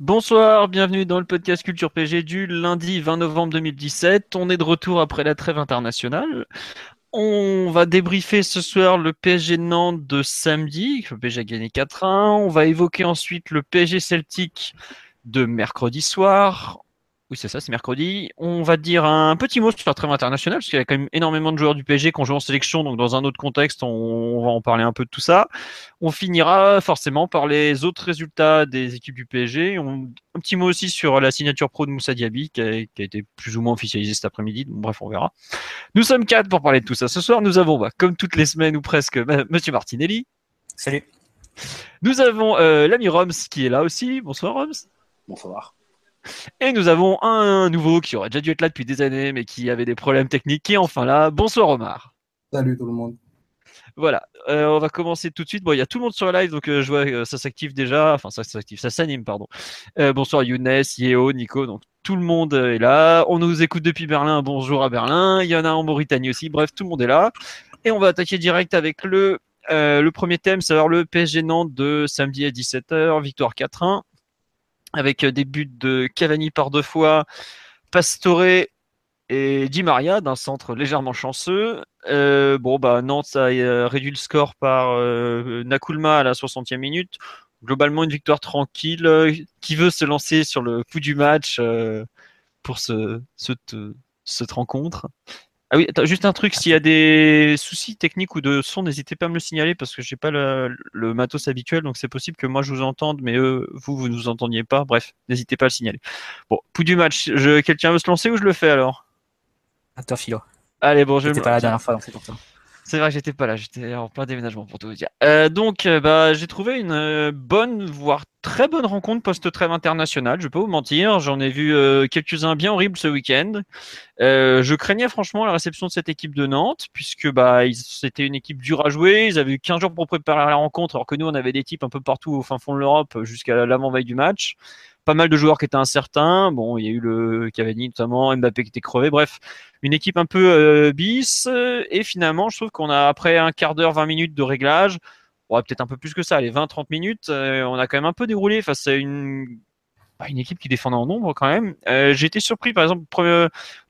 Bonsoir, bienvenue dans le podcast Culture PG du lundi 20 novembre 2017. On est de retour après la trêve internationale. On va débriefer ce soir le PSG Nantes de samedi. Le PSG a gagné 4-1. On va évoquer ensuite le PSG Celtic de mercredi soir. Oui, c'est ça, c'est mercredi. On va dire un petit mot sur la trêve internationale, parce qu'il y a quand même énormément de joueurs du PSG qui ont joué en sélection, donc dans un autre contexte, on, va en parler un peu de tout ça. On finira forcément par les autres résultats des équipes du PSG. un petit mot aussi sur la signature pro de Moussa Diaby, qui a, été plus ou moins officialisée cet après-midi. Bref, on verra. Nous sommes quatre pour parler de tout ça. Ce soir, nous avons, bah, comme toutes les semaines ou presque, bah, Monsieur Martinelli. Salut. Nous avons euh, l'ami Roms qui est là aussi. Bonsoir Roms. Bonsoir. Et nous avons un nouveau qui aurait déjà dû être là depuis des années, mais qui avait des problèmes techniques, qui est enfin là. Bonsoir Omar. Salut tout le monde. Voilà, euh, on va commencer tout de suite. Bon, il y a tout le monde sur le live, donc euh, je vois que ça s'active déjà. Enfin, ça s'active, ça s'anime, pardon. Euh, bonsoir Younes, Yeo, Nico, donc tout le monde est là. On nous écoute depuis Berlin. Bonjour à Berlin. Il y en a en Mauritanie aussi. Bref, tout le monde est là. Et on va attaquer direct avec le, le premier thème, c'est le PSG Nantes de samedi à 17h, victoire 4-1 avec euh, des buts de Cavani par deux fois, Pastore et Di Maria d'un centre légèrement chanceux. Euh, bon, bah, Nantes a euh, réduit le score par Nakulma à la 60e minute. Globalement, une victoire tranquille. qui veut se lancer sur le coup du match pour ce, cette rencontre ah oui, juste un truc, s'il y a des soucis techniques ou de son, n'hésitez pas à me le signaler parce que j'ai pas le, matos habituel, donc c'est possible que moi je vous entende, mais eux, vous, vous nous entendiez pas. Bref, n'hésitez pas à le signaler. Bon, pouls du match, je, quelqu'un veut se lancer ou je le fais alors? À toi, Philo. Allez, bon, je. T'étais pas la dernière fois, donc c'est pour ça. C'est vrai que j'étais pas là, j'étais en plein déménagement pour tout vous dire. Euh, donc, euh, bah, j'ai trouvé une euh, bonne, voire très bonne rencontre post-trêve internationale. Je peux vous mentir, j'en ai vu quelques-uns bien horribles ce week-end. je craignais franchement la réception de cette équipe de Nantes, puisque bah, c'était une équipe dure à jouer. Ils avaient eu 15 jours pour préparer la rencontre, alors que nous, on avait des types un peu partout au fin fond de l'Europe jusqu'à l'avant-veille du match pas mal de joueurs qui étaient incertains. Bon, il y a eu le Cavani notamment, Mbappé qui était crevé. Bref, une équipe un peu euh, bis. Et finalement, je trouve qu'on a après un quart d'heure, 20 minutes de réglage, ouais, peut-être un peu plus que ça, les 20-30 minutes, euh, on a quand même un peu déroulé face à une bah, équipe qui défendait en nombre quand même. Euh, j'ai été surpris par exemple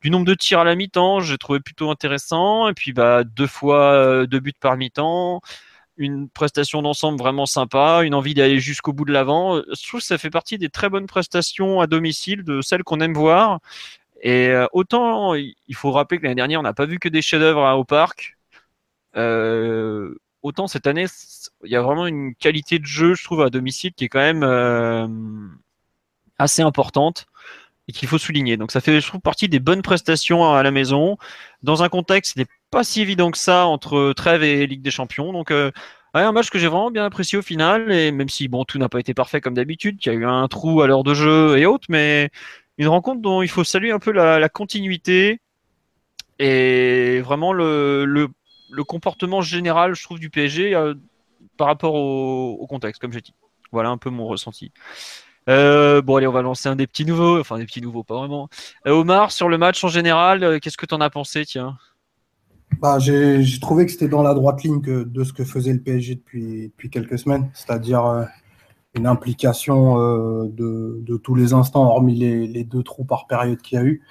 du nombre de tirs à la mi-temps, j'ai trouvé plutôt intéressant. Et puis bah deux fois deux buts par mi-temps une prestation d'ensemble vraiment sympa, une envie d'aller jusqu'au bout de l'avant. Je trouve que ça fait partie des très bonnes prestations à domicile, de celles qu'on aime voir. Et euh, autant, il faut rappeler que l'année dernière, on n'a pas vu que des chefs-d'œuvre hein, au parc. Euh, autant cette année, il y a vraiment une qualité de jeu, je trouve, à domicile qui est quand même euh, assez importante et qu'il faut souligner. Donc ça fait, je trouve, partie des bonnes prestations à la maison, dans un contexte n'est pas si évident que ça entre Trêve et Ligue des Champions. Donc euh, un match que j'ai vraiment bien apprécié au final, et même si bon tout n'a pas été parfait comme d'habitude, qu'il y a eu un trou à l'heure de jeu et autres, mais une rencontre dont il faut saluer un peu la, continuité et vraiment le, comportement général, je trouve, du PSG euh, par rapport au, contexte, comme j'ai dit. Voilà un peu mon ressenti. Euh, bon, allez, on va lancer un des petits nouveaux, enfin des petits nouveaux, pas vraiment. Omar, sur le match en général, qu'est-ce que tu en as pensé, tiens? Bah, J'ai trouvé que c'était dans la droite ligne de ce que faisait le PSG depuis, depuis quelques semaines, c'est-à-dire une implication euh, de, tous les instants, hormis les, deux trous par période qu'il y a eu.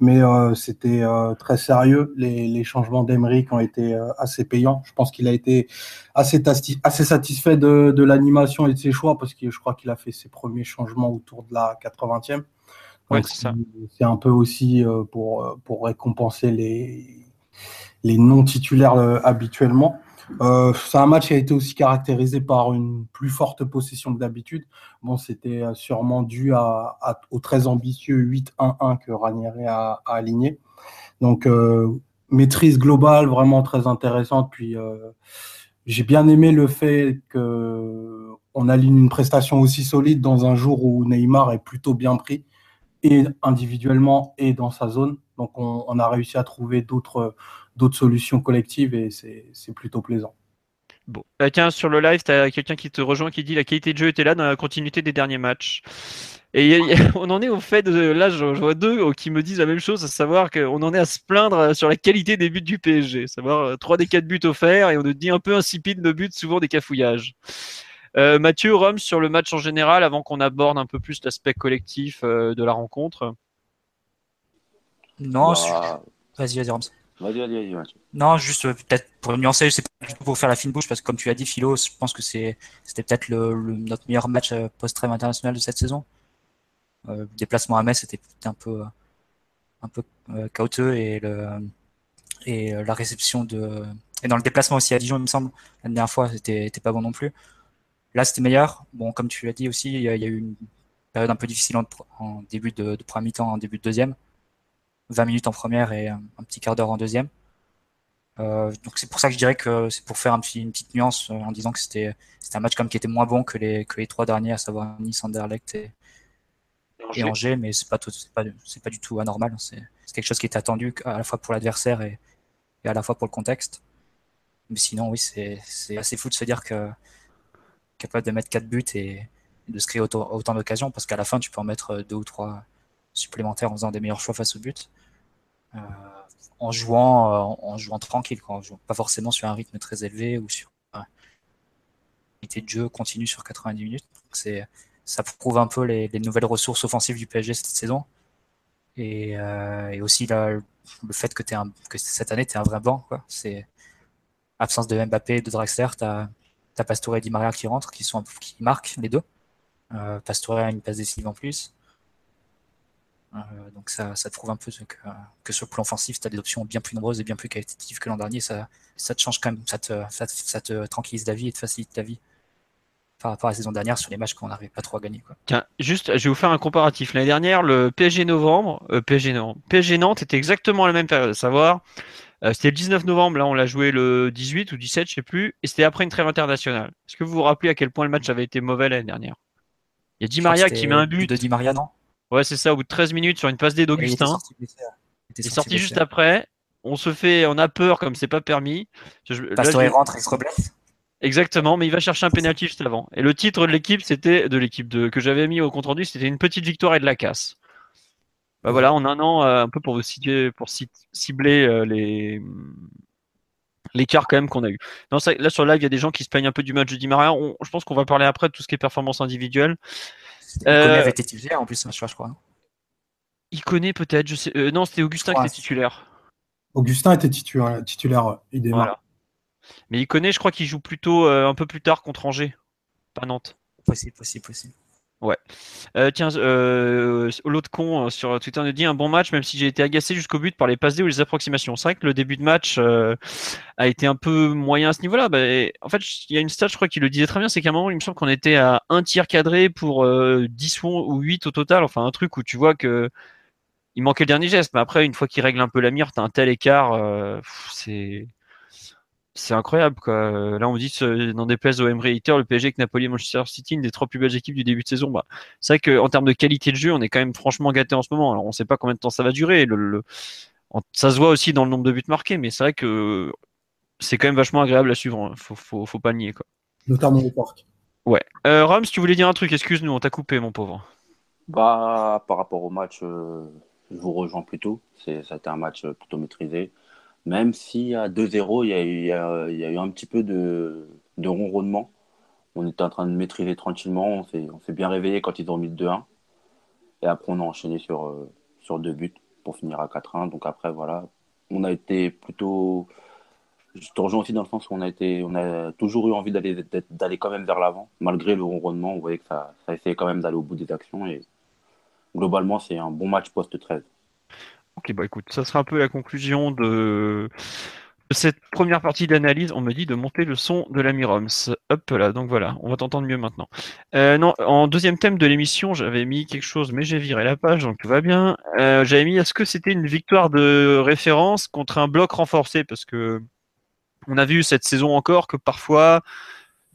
Mais euh, c'était euh, très sérieux. Les, changements d'Emeric ont été assez payants. Je pense qu'il a été assez, assez satisfait de, l'animation et de ses choix parce que je crois qu'il a fait ses premiers changements autour de la 80e. c'est un peu aussi pour, pour récompenser les, les non titulaires habituellement. Euh, c'est un match qui a été aussi caractérisé par une plus forte possession que d'habitude. Bon, c'était euh, sûrement dû au très ambitieux 8-1-1 que Ranieri a, aligné. Donc, euh, maîtrise globale vraiment très intéressante, puis j'ai bien aimé le fait que on aligne une prestation aussi solide dans un jour où Neymar est plutôt bien pris, et individuellement et dans sa zone. Donc on, a réussi à trouver d'autres solutions collectives et c'est plutôt plaisant. Bon, tiens, sur le live, tu as quelqu'un qui te rejoint qui dit la qualité de jeu était là dans la continuité des derniers matchs. Et on en est au fait de. Là, je, vois deux qui me disent la même chose, à savoir qu'on en est à se plaindre sur la qualité des buts du PSG. savoir 3 euh, des 4 buts offerts et on nous dit un peu insipide de buts, souvent des cafouillages. Euh, Mathieu, Rome, sur le match en général, avant qu'on aborde un peu plus l'aspect collectif euh, de la rencontre Non, bah, vas-y, vas-y, Rome. Vas-y, vas-y, vas-y, Non, juste peut-être pour nuancer, c'est pas du tout pour faire la fine bouche, parce que comme tu l'as dit, Philo, je pense que c'était peut-être notre meilleur match post-trêve international de cette saison. Euh, le déplacement à Metz était un peu un peu euh, et euh, la réception de et dans le déplacement aussi à Dijon il me semble la dernière fois c'était pas bon non plus. Là c'était meilleur. Bon comme tu l'as dit aussi il y, a, eu une période un peu difficile en, début de, de premier mi-temps en début de deuxième 20 minutes en première et un, petit quart d'heure en deuxième donc c'est pour ça que je dirais que c'est pour faire un petit, une petite nuance en disant que c'était un match comme qui était moins bon que les que les trois derniers à savoir Nice Anderlecht et, et Angers, mais c'est pas pas, du tout anormal. C'est, quelque chose qui est attendu à la fois pour l'adversaire et, et, à la fois pour le contexte. Mais sinon, oui, c'est, c'est assez fou de se dire que capable de mettre 4 buts et, de se créer autant, autant d'occasions, parce qu'à la fin, tu peux en mettre deux ou trois supplémentaires en faisant des meilleurs choix face au but. Euh, en jouant, euh, en jouant tranquille, pas forcément sur un rythme très élevé ou sur une unité de jeu continue sur 90 minutes. C'est, ça prouve un peu les, nouvelles ressources offensives du PSG cette saison. Et, euh, aussi le fait que, cette année, tu es un vrai banc. C'est absence de Mbappé de Draxler, tu as, Pastore et Di Maria qui rentrent, qui, sont, qui marquent les deux. Euh, Pastore a une passe décisive en plus. Euh, donc ça, ça te prouve un peu que, que sur le plan offensif, tu as des options bien plus nombreuses et bien plus qualitatives que l'an dernier. Ça, ça te change quand même, ça te, ça, ça te tranquillise la vie et te facilite ta vie par rapport à la saison dernière sur les matchs qu'on n'arrivait pas trop à gagner. Quoi. Tiens, juste, je vais vous faire un comparatif. L'année dernière, le PSG novembre, euh, PSG, non, PSG Nantes était exactement la même période, à savoir, euh, c'était le 19 novembre, là on l'a joué le 18 ou 17, je sais plus, et c'était après une trêve internationale. Est-ce que vous vous rappelez à quel point le match avait été mauvais l'année dernière? Il y a Di Maria qui met un but. De Di Maria, non? Ouais, c'est ça, au bout de 13 minutes sur une passe D d'Augustin. Il est sorti, juste après. On se fait, on a peur comme c'est pas permis. Pastore rentre, il se reblesse. Exactement, mais il va chercher un penalty juste avant. Et le titre de l'équipe, c'était de l'équipe de que j'avais mis au compte rendu, c'était une petite victoire et de la casse. Bah voilà, en un an, euh, un peu pour vous situer, pour cibler euh, les l'écart quand même qu'on a eu. Non, là sur le live, il y a des gens qui se plaignent un peu du match de Di Maria. je pense qu'on va parler après de tout ce qui est performance individuelle. Euh, avait été titulaire en plus, je crois. Il connaît peut-être, je sais. Euh, non, c'était Augustin qui était titulaire. Augustin était titulaire, titulaire il démarre. Mais il connaît, je crois qu'il joue plutôt euh, un peu plus tard contre Angers, pas Nantes. Possible, possible, possible. Ouais. Euh, tiens, euh, l'autre con sur Twitter nous dit un bon match, même si j'ai été agacé jusqu'au but par les passes ou les approximations. C'est vrai que le début de match a été un peu moyen à ce niveau-là. Bah, en fait, il y a une stat, je crois, qui le disait très bien, c'est qu'à un moment, il me semble qu'on était à un tir cadré pour 10 ou 8 au total. Enfin, un truc où tu vois que il manquait le dernier geste. Mais après, une fois qu'il règle un peu la mire, t'as un tel écart, c'est c'est incroyable quoi. Là on dit dans des places au Emery le PSG avec Napoli et Manchester City, une des trois plus belles équipes du début de saison. Bah, c'est vrai qu'en termes de qualité de jeu, on est quand même franchement gâté en ce moment. Alors on ne sait pas combien de temps ça va durer. Le, ça se voit aussi dans le nombre de buts marqués, mais c'est vrai que c'est quand même vachement agréable à suivre. Hein. Faut, faut, faut, pas nier quoi. Notamment au parc. Ouais. Euh, Rams, tu voulais dire un truc, excuse-nous, on t'a coupé mon pauvre. Bah par rapport au match, euh, je vous rejoins plutôt. C'est, ça a été un match plutôt maîtrisé. Même si à 2-0, il y, a, eu un petit peu de, ronronnement. On était en train de maîtriser tranquillement. On s'est bien réveillé quand ils ont mis le 2-1. Et après, on a enchaîné sur, euh, deux buts pour finir à 4-1. Donc après, voilà, on a été plutôt. Je te rejoins aussi dans le sens où on a, on toujours eu envie d'aller quand même vers l'avant. Malgré le ronronnement, vous voyez que ça, ça essayait quand même d'aller au bout des actions. Et globalement, c'est un bon match post-13. Ok, bah écoute, ça sera un peu la conclusion de, cette première partie d'analyse. On me dit de monter le son de l'ami Roms. Hop là, donc voilà, on va t'entendre mieux maintenant. Euh, non, en deuxième thème de l'émission, j'avais mis quelque chose, mais j'ai viré la page, donc tout va bien. Euh, j'avais mis est-ce que c'était une victoire de référence contre un bloc renforcé? Parce que on a vu cette saison encore que parfois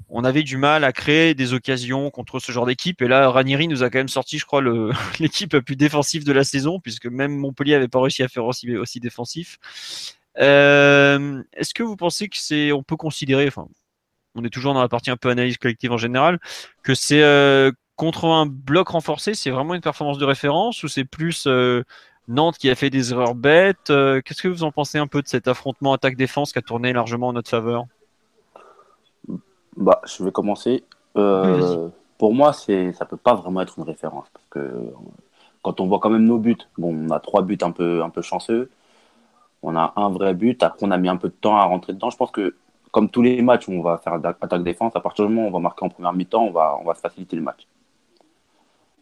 on avait du mal à créer des occasions contre ce genre d'équipe. Et là, Ranieri nous a quand même sorti, je crois, l'équipe la plus défensive de la saison, puisque même Montpellier n'avait pas réussi à faire aussi, défensif. Euh, est-ce que vous pensez que c'est, on peut considérer, on est toujours dans la partie un peu analyse collective en général, que c'est euh, contre un bloc renforcé, c'est vraiment une performance de référence ou c'est plus euh, Nantes qui a fait des erreurs bêtes Qu'est-ce que vous en pensez un peu de cet affrontement attaque-défense qui a tourné largement en notre faveur? Bah, je vais commencer. Euh, pour moi, c'est, ça peut pas vraiment être une référence parce que quand on voit quand même nos buts, bon, on a trois buts un peu, un peu chanceux. On a un vrai but. Après, on a mis un peu de temps à rentrer dedans. Je pense que comme tous les matchs où on va faire attaque-défense, à partir du moment où on va marquer en première mi-temps, on va, on va faciliter le match.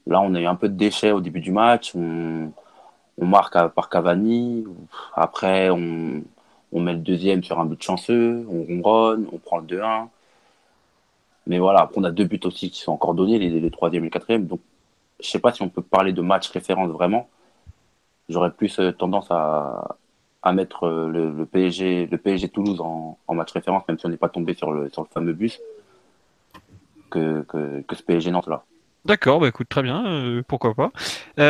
Là, on a eu un peu de déchets au début du match. On, on marque par Cavani. Après, on, on met le deuxième sur un but chanceux. On ronronne. On prend le 2-1. Mais voilà, après, on a deux buts aussi qui sont encore donnés, les, troisième et le quatrième. Donc, je sais pas si on peut parler de match référence vraiment. J'aurais plus euh, tendance à, à mettre euh, le, PSG, le PSG Toulouse en, match référence, même si on n'est pas tombé sur le, sur le fameux bus, que, que, ce PSG Nantes là. D'accord, bah écoute, très bien, euh, pourquoi pas.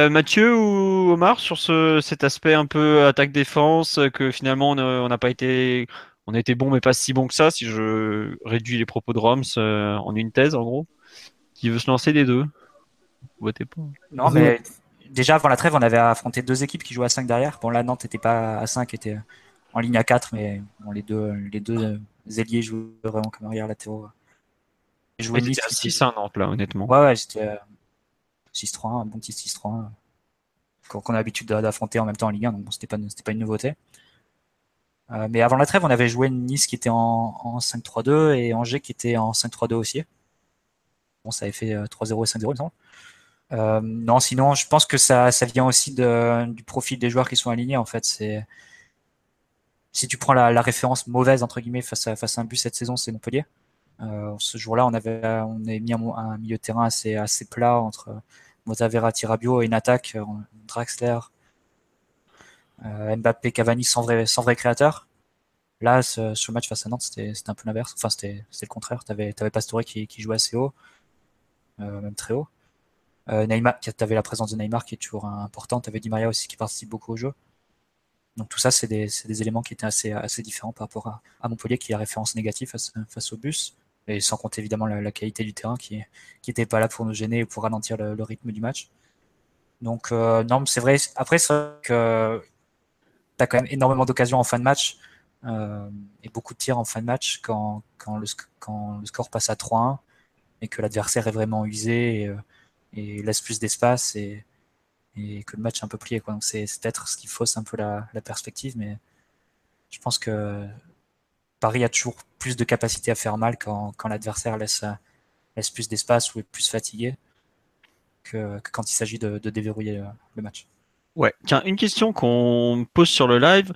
Mathieu ou Omar, sur ce, cet aspect un peu attaque-défense, que finalement on n'a pas été on a été bon, mais pas si bon que ça, si je réduis les propos de Roms euh, en une thèse, en gros. Qui veut se lancer des deux Votez pas. Non, mais déjà avant la trêve, on avait affronté deux équipes qui jouaient à 5 derrière. Bon, là, Nantes n'était pas à 5, était en ligne à 4, mais les deux, les deux ailiers jouaient vraiment comme arrière latéraux. Jouaient à 6 à Nantes, là, honnêtement. Ouais, ouais, c'était 6-3, un bon petit 6-3. Qu'on a l'habitude d'affronter en même temps en Ligue 1, donc bon, c'était pas, pas une nouveauté. Euh, mais avant la trêve, on avait joué Nice qui était en, en 5-3-2 et Angers qui était en 5-3-2 aussi. Bon, ça avait fait 3-0 euh, et 5-0, il me semble. Euh, non, sinon, je pense que ça, ça vient aussi du profil des joueurs qui sont alignés. En fait, si tu prends la, référence mauvaise entre guillemets face à, un but cette saison, c'est Montpellier. Ce jour-là, on avait mis un, un, milieu de terrain assez assez plat entre Motavera, Tirabio et une attaque Draxler, Mbappé, Cavani sans vrai, sans vrai créateur. Là, ce, ce match face à Nantes, c'était un peu l'inverse. Enfin, c'était le contraire. Tu avais, avais, Pastore qui, qui jouait assez haut, euh, même très haut. Euh, Neymar, tu avais la présence de Neymar qui est toujours importante. Tu avais Di Maria aussi qui participe beaucoup au jeu. Donc tout ça, c'est des, des, éléments qui étaient assez, assez différents par rapport à, Montpellier qui a référence négative face, face au bus. Et sans compter évidemment la, qualité du terrain qui n'était pas là pour nous gêner ou pour ralentir le, le rythme du match. Donc euh, non, c'est vrai. Après, c'est vrai que tu quand même énormément d'occasions en fin de match euh, et beaucoup de tirs en fin de match quand, quand, le, quand le score passe à 3-1 et que l'adversaire est vraiment usé et, euh, laisse plus d'espace et, que le match est un peu plié. Quoi. Donc c'est peut-être ce qui fausse un peu la, perspective, mais je pense que Paris a toujours plus de capacité à faire mal quand, quand l'adversaire laisse, laisse plus d'espace ou est plus fatigué que, quand il s'agit de, de déverrouiller le match. Ouais, tiens, une question qu'on pose sur le live.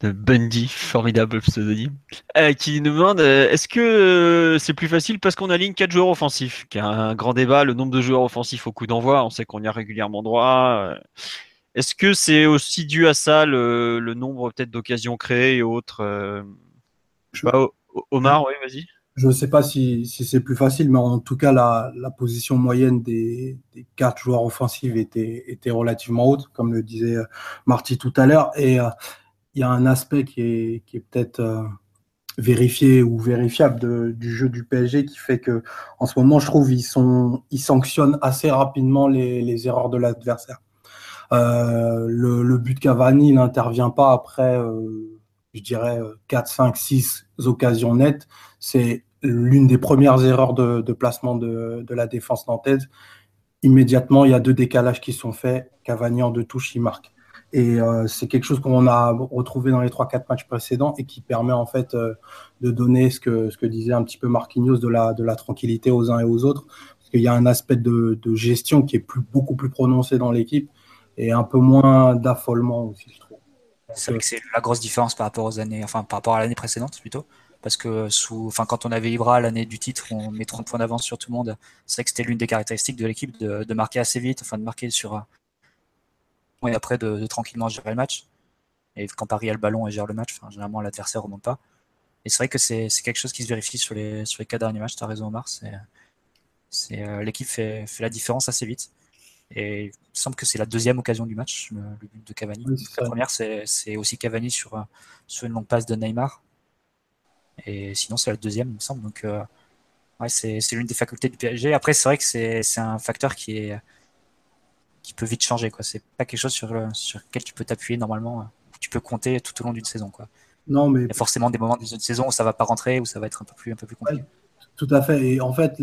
De Bundy, formidable pseudonyme, euh, qui nous demande euh, est-ce que euh, c'est plus facile parce qu'on aligne quatre joueurs offensifs? Qui a un grand débat, le nombre de joueurs offensifs au coup d'envoi, on sait qu'on y a régulièrement droit. Est-ce que c'est aussi dû à ça le, nombre peut-être d'occasions créées et autres Je sais pas, Omar, oui, vas-y. Je ne sais pas si, si c'est plus facile, mais en tout cas, la, la position moyenne des, des, quatre joueurs offensifs était, était relativement haute, comme le disait euh, Marty tout à l'heure. Et euh, il y a un aspect qui est, qui est peut-être euh, vérifié ou vérifiable de, du jeu du PSG qui fait que, en ce moment, je trouve, ils, sont, ils sanctionnent assez rapidement les, les erreurs de l'adversaire. Euh, le, le, but Cavani n'intervient pas après, je dirais, 4, 5, 6 occasions nettes c'est l'une des premières erreurs de, placement de, la défense nantaise. Immédiatement, il y a deux décalages qui sont faits. Cavani en deux touches, il marque. Et euh, c'est quelque chose qu'on a retrouvé dans les 3-4 matchs précédents et qui permet en fait euh, de donner ce que, que disait un petit peu Marquinhos de la, tranquillité aux uns et aux autres. Parce qu'il y a un aspect de, gestion qui est beaucoup plus prononcé dans l'équipe et un peu moins d'affolement aussi, je trouve. C'est c'est la grosse différence par rapport à l'année précédente plutôt parce que sous, enfin, quand on avait Ibra l'année du titre, on met 30 points d'avance sur tout le monde. C'est vrai que c'était l'une des caractéristiques de l'équipe de, marquer assez vite, enfin de marquer sur et après de, tranquillement gérer le match. Et quand Paris a le ballon et gère le match, enfin, généralement l'adversaire remonte pas. Et c'est vrai que c'est quelque chose qui se vérifie sur les, sur les quatre derniers matchs. Tu as raison, Omar. C'est L'équipe fait, fait la différence assez vite. Et il semble que c'est la deuxième occasion du match, le, but de Cavani. la première, c'est aussi Cavani sur, sur une longue passe de Neymar. Et sinon, c'est la deuxième, il me semble. Donc, euh, ouais, c'est l'une des facultés du PSG. Après, c'est vrai que c'est un facteur qui est qui peut vite changer. quoi. C'est pas quelque chose sur, sur lequel tu peux t'appuyer normalement, euh, tu peux compter tout au long d'une saison. quoi. Non, mais... Il y a forcément des moments d'une saison où ça va pas rentrer, où ça va être un peu plus, un peu plus compliqué. tout à fait. Et en fait,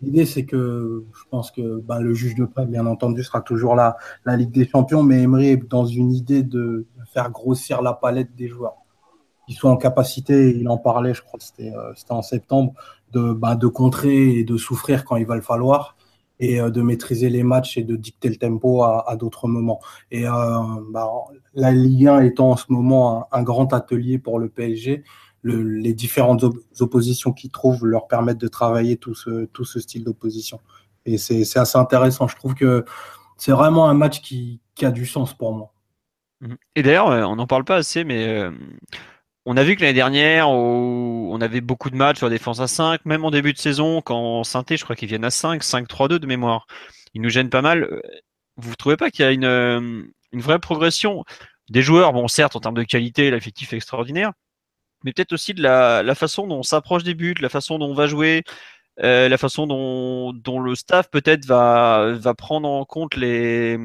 L'idée, c'est que je pense que ben, le juge de paix, bien entendu, sera toujours là, la Ligue des Champions, mais Emery est dans une idée de faire grossir la palette des joueurs. Ils sont en capacité, il en parlait, je crois que c'était euh, en septembre, de, ben, de contrer et de souffrir quand il va le falloir et euh, de maîtriser les matchs et de dicter le tempo à, d'autres moments. Et euh, ben, la Ligue 1 étant en ce moment un grand atelier pour le PSG, les différentes oppositions qu'ils trouvent leur permettent de travailler tout ce, ce style d'opposition. Et c'est assez intéressant. Je trouve que c'est vraiment un match qui, qui, a du sens pour moi. Et d'ailleurs, on n'en parle pas assez, mais on a vu que l'année dernière, on avait beaucoup de matchs sur la défense à 5, même en début de saison, quand Synthé, je crois qu'ils viennent à 5, 5-3-2 de mémoire. Ils nous gênent pas mal. Vous ne trouvez pas qu'il y a une, euh, une vraie progression des joueurs? Bon, certes, en termes de qualité, l'effectif est extraordinaire, mais peut-être aussi de la, façon dont on s'approche des buts, la façon dont on va jouer, euh, la façon dont, le staff peut-être va prendre en compte les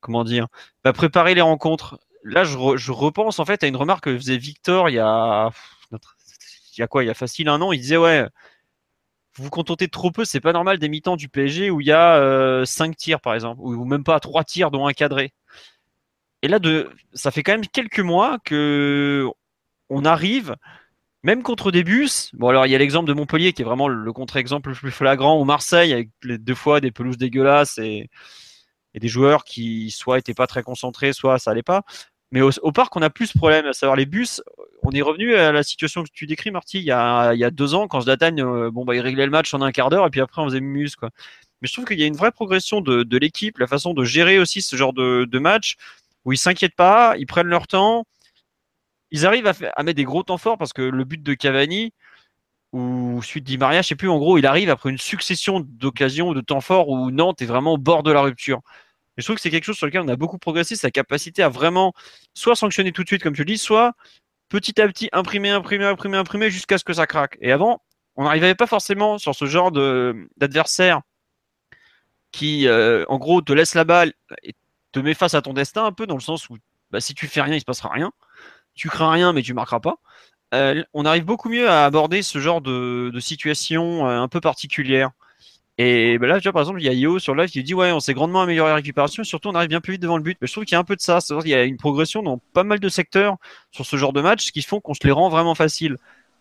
comment dire, va préparer les rencontres. Là, je, repense en fait à une remarque que faisait Victor il y a quoi, il y a facile un an, il disait ouais, vous vous contentez trop peu, c'est pas normal des mi-temps du PSG où il y a euh, 5 tirs par exemple, ou même pas 3 tirs dont un cadré. Et là, ça fait quand même quelques mois que on arrive, même contre des bus. Bon, alors il y a l'exemple de Montpellier qui est vraiment le contre-exemple le plus flagrant, ou Marseille avec deux fois des pelouses dégueulasses et, des joueurs qui soit étaient pas très concentrés, soit ça allait pas. Mais au, parc, on a plus de problème, à savoir les bus. On est revenu à la situation que tu décris, Marty, il y a, il y a deux ans, quand Zlatan, euh, bon, bah, il réglait le match en un quart d'heure, et puis après, on faisait mus, quoi. Mais je trouve qu'il y a une vraie progression de, l'équipe, la façon de gérer aussi ce genre de, match, où ils s'inquiètent pas, ils prennent leur temps, ils arrivent à, mettre des gros temps forts parce que le but de Cavani ou suite Di Maria, je sais plus, en gros, il arrive après une succession d'occasions, de temps forts où Nantes est vraiment au bord de la rupture. Et je trouve que c'est quelque chose sur lequel on a beaucoup progressé, sa capacité à vraiment soit sanctionner tout de suite, comme tu le dis, soit petit à petit imprimer, imprimer, imprimer, imprimer jusqu'à ce que ça craque. Et avant, on n'arrivait pas forcément sur ce genre d'adversaire qui, euh, en gros, te laisse la balle et te met face à ton destin un peu dans le sens où bah, si tu fais rien, il se passera rien tu crains rien, mais tu marqueras pas. Euh, on arrive beaucoup mieux à aborder ce genre de, situation euh, un peu particulière. Et ben là, tu vois, par exemple, il y a Io sur live qui dit Ouais, on s'est grandement amélioré la récupération, surtout on arrive bien plus vite devant le but. Mais je trouve qu'il y a un peu de ça. Il y a une progression dans pas mal de secteurs sur ce genre de match, ce qui font qu'on se les rend vraiment faciles.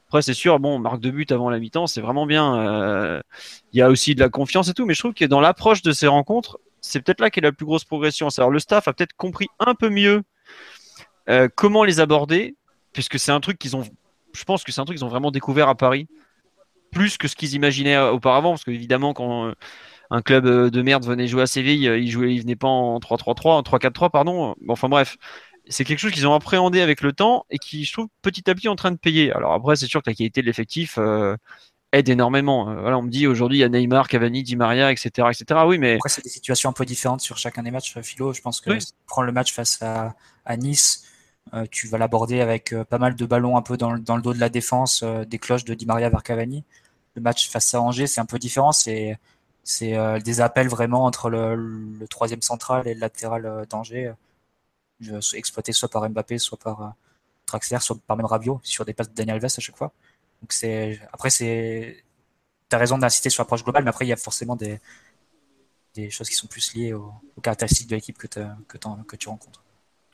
Après, c'est sûr, bon, marque de but avant la mi-temps, c'est vraiment bien. Euh, il y a aussi de la confiance et tout, mais je trouve que dans l'approche de ces rencontres, c'est peut-être là qu'est la plus grosse progression. Alors, le staff a peut-être compris un peu mieux euh, comment les aborder Puisque c'est un truc qu'ils ont, je pense que c'est un truc qu'ils ont vraiment découvert à Paris, plus que ce qu'ils imaginaient euh, auparavant, parce qu'évidemment quand euh, un club de merde venait jouer à Séville, il jouait, il venait pas en 3-3-3, en 3-4-3 pardon. Enfin bref, c'est quelque chose qu'ils ont appréhendé avec le temps et qui, je trouve, petit à petit en train de payer. Alors après, c'est sûr que la qualité de l'effectif aide énormément. voilà, on me dit aujourd'hui il y a Neymar, Cavani, Di Maria, etc., etc. Oui, mais après c'est des situations un peu différentes sur chacun des matchs. Philo, je pense que prendre le match face à, à Nice euh, tu vas l'aborder avec euh, pas mal de ballons un peu dans, le dos de la défense, euh, des cloches de Di Maria vers Cavani. Le match face à Angers, c'est un peu différent. C'est c'est des appels vraiment entre le, troisième central et le latéral d'Angers, exploité soit par Mbappé, soit par Traxler, soit par même Rabiot, sur des passes de Daniel Alves à chaque fois. Donc c'est après c'est as raison d'insister sur l'approche globale, mais après il y a forcément des, des choses qui sont plus liées aux, caractéristiques de l'équipe que, que tu rencontres.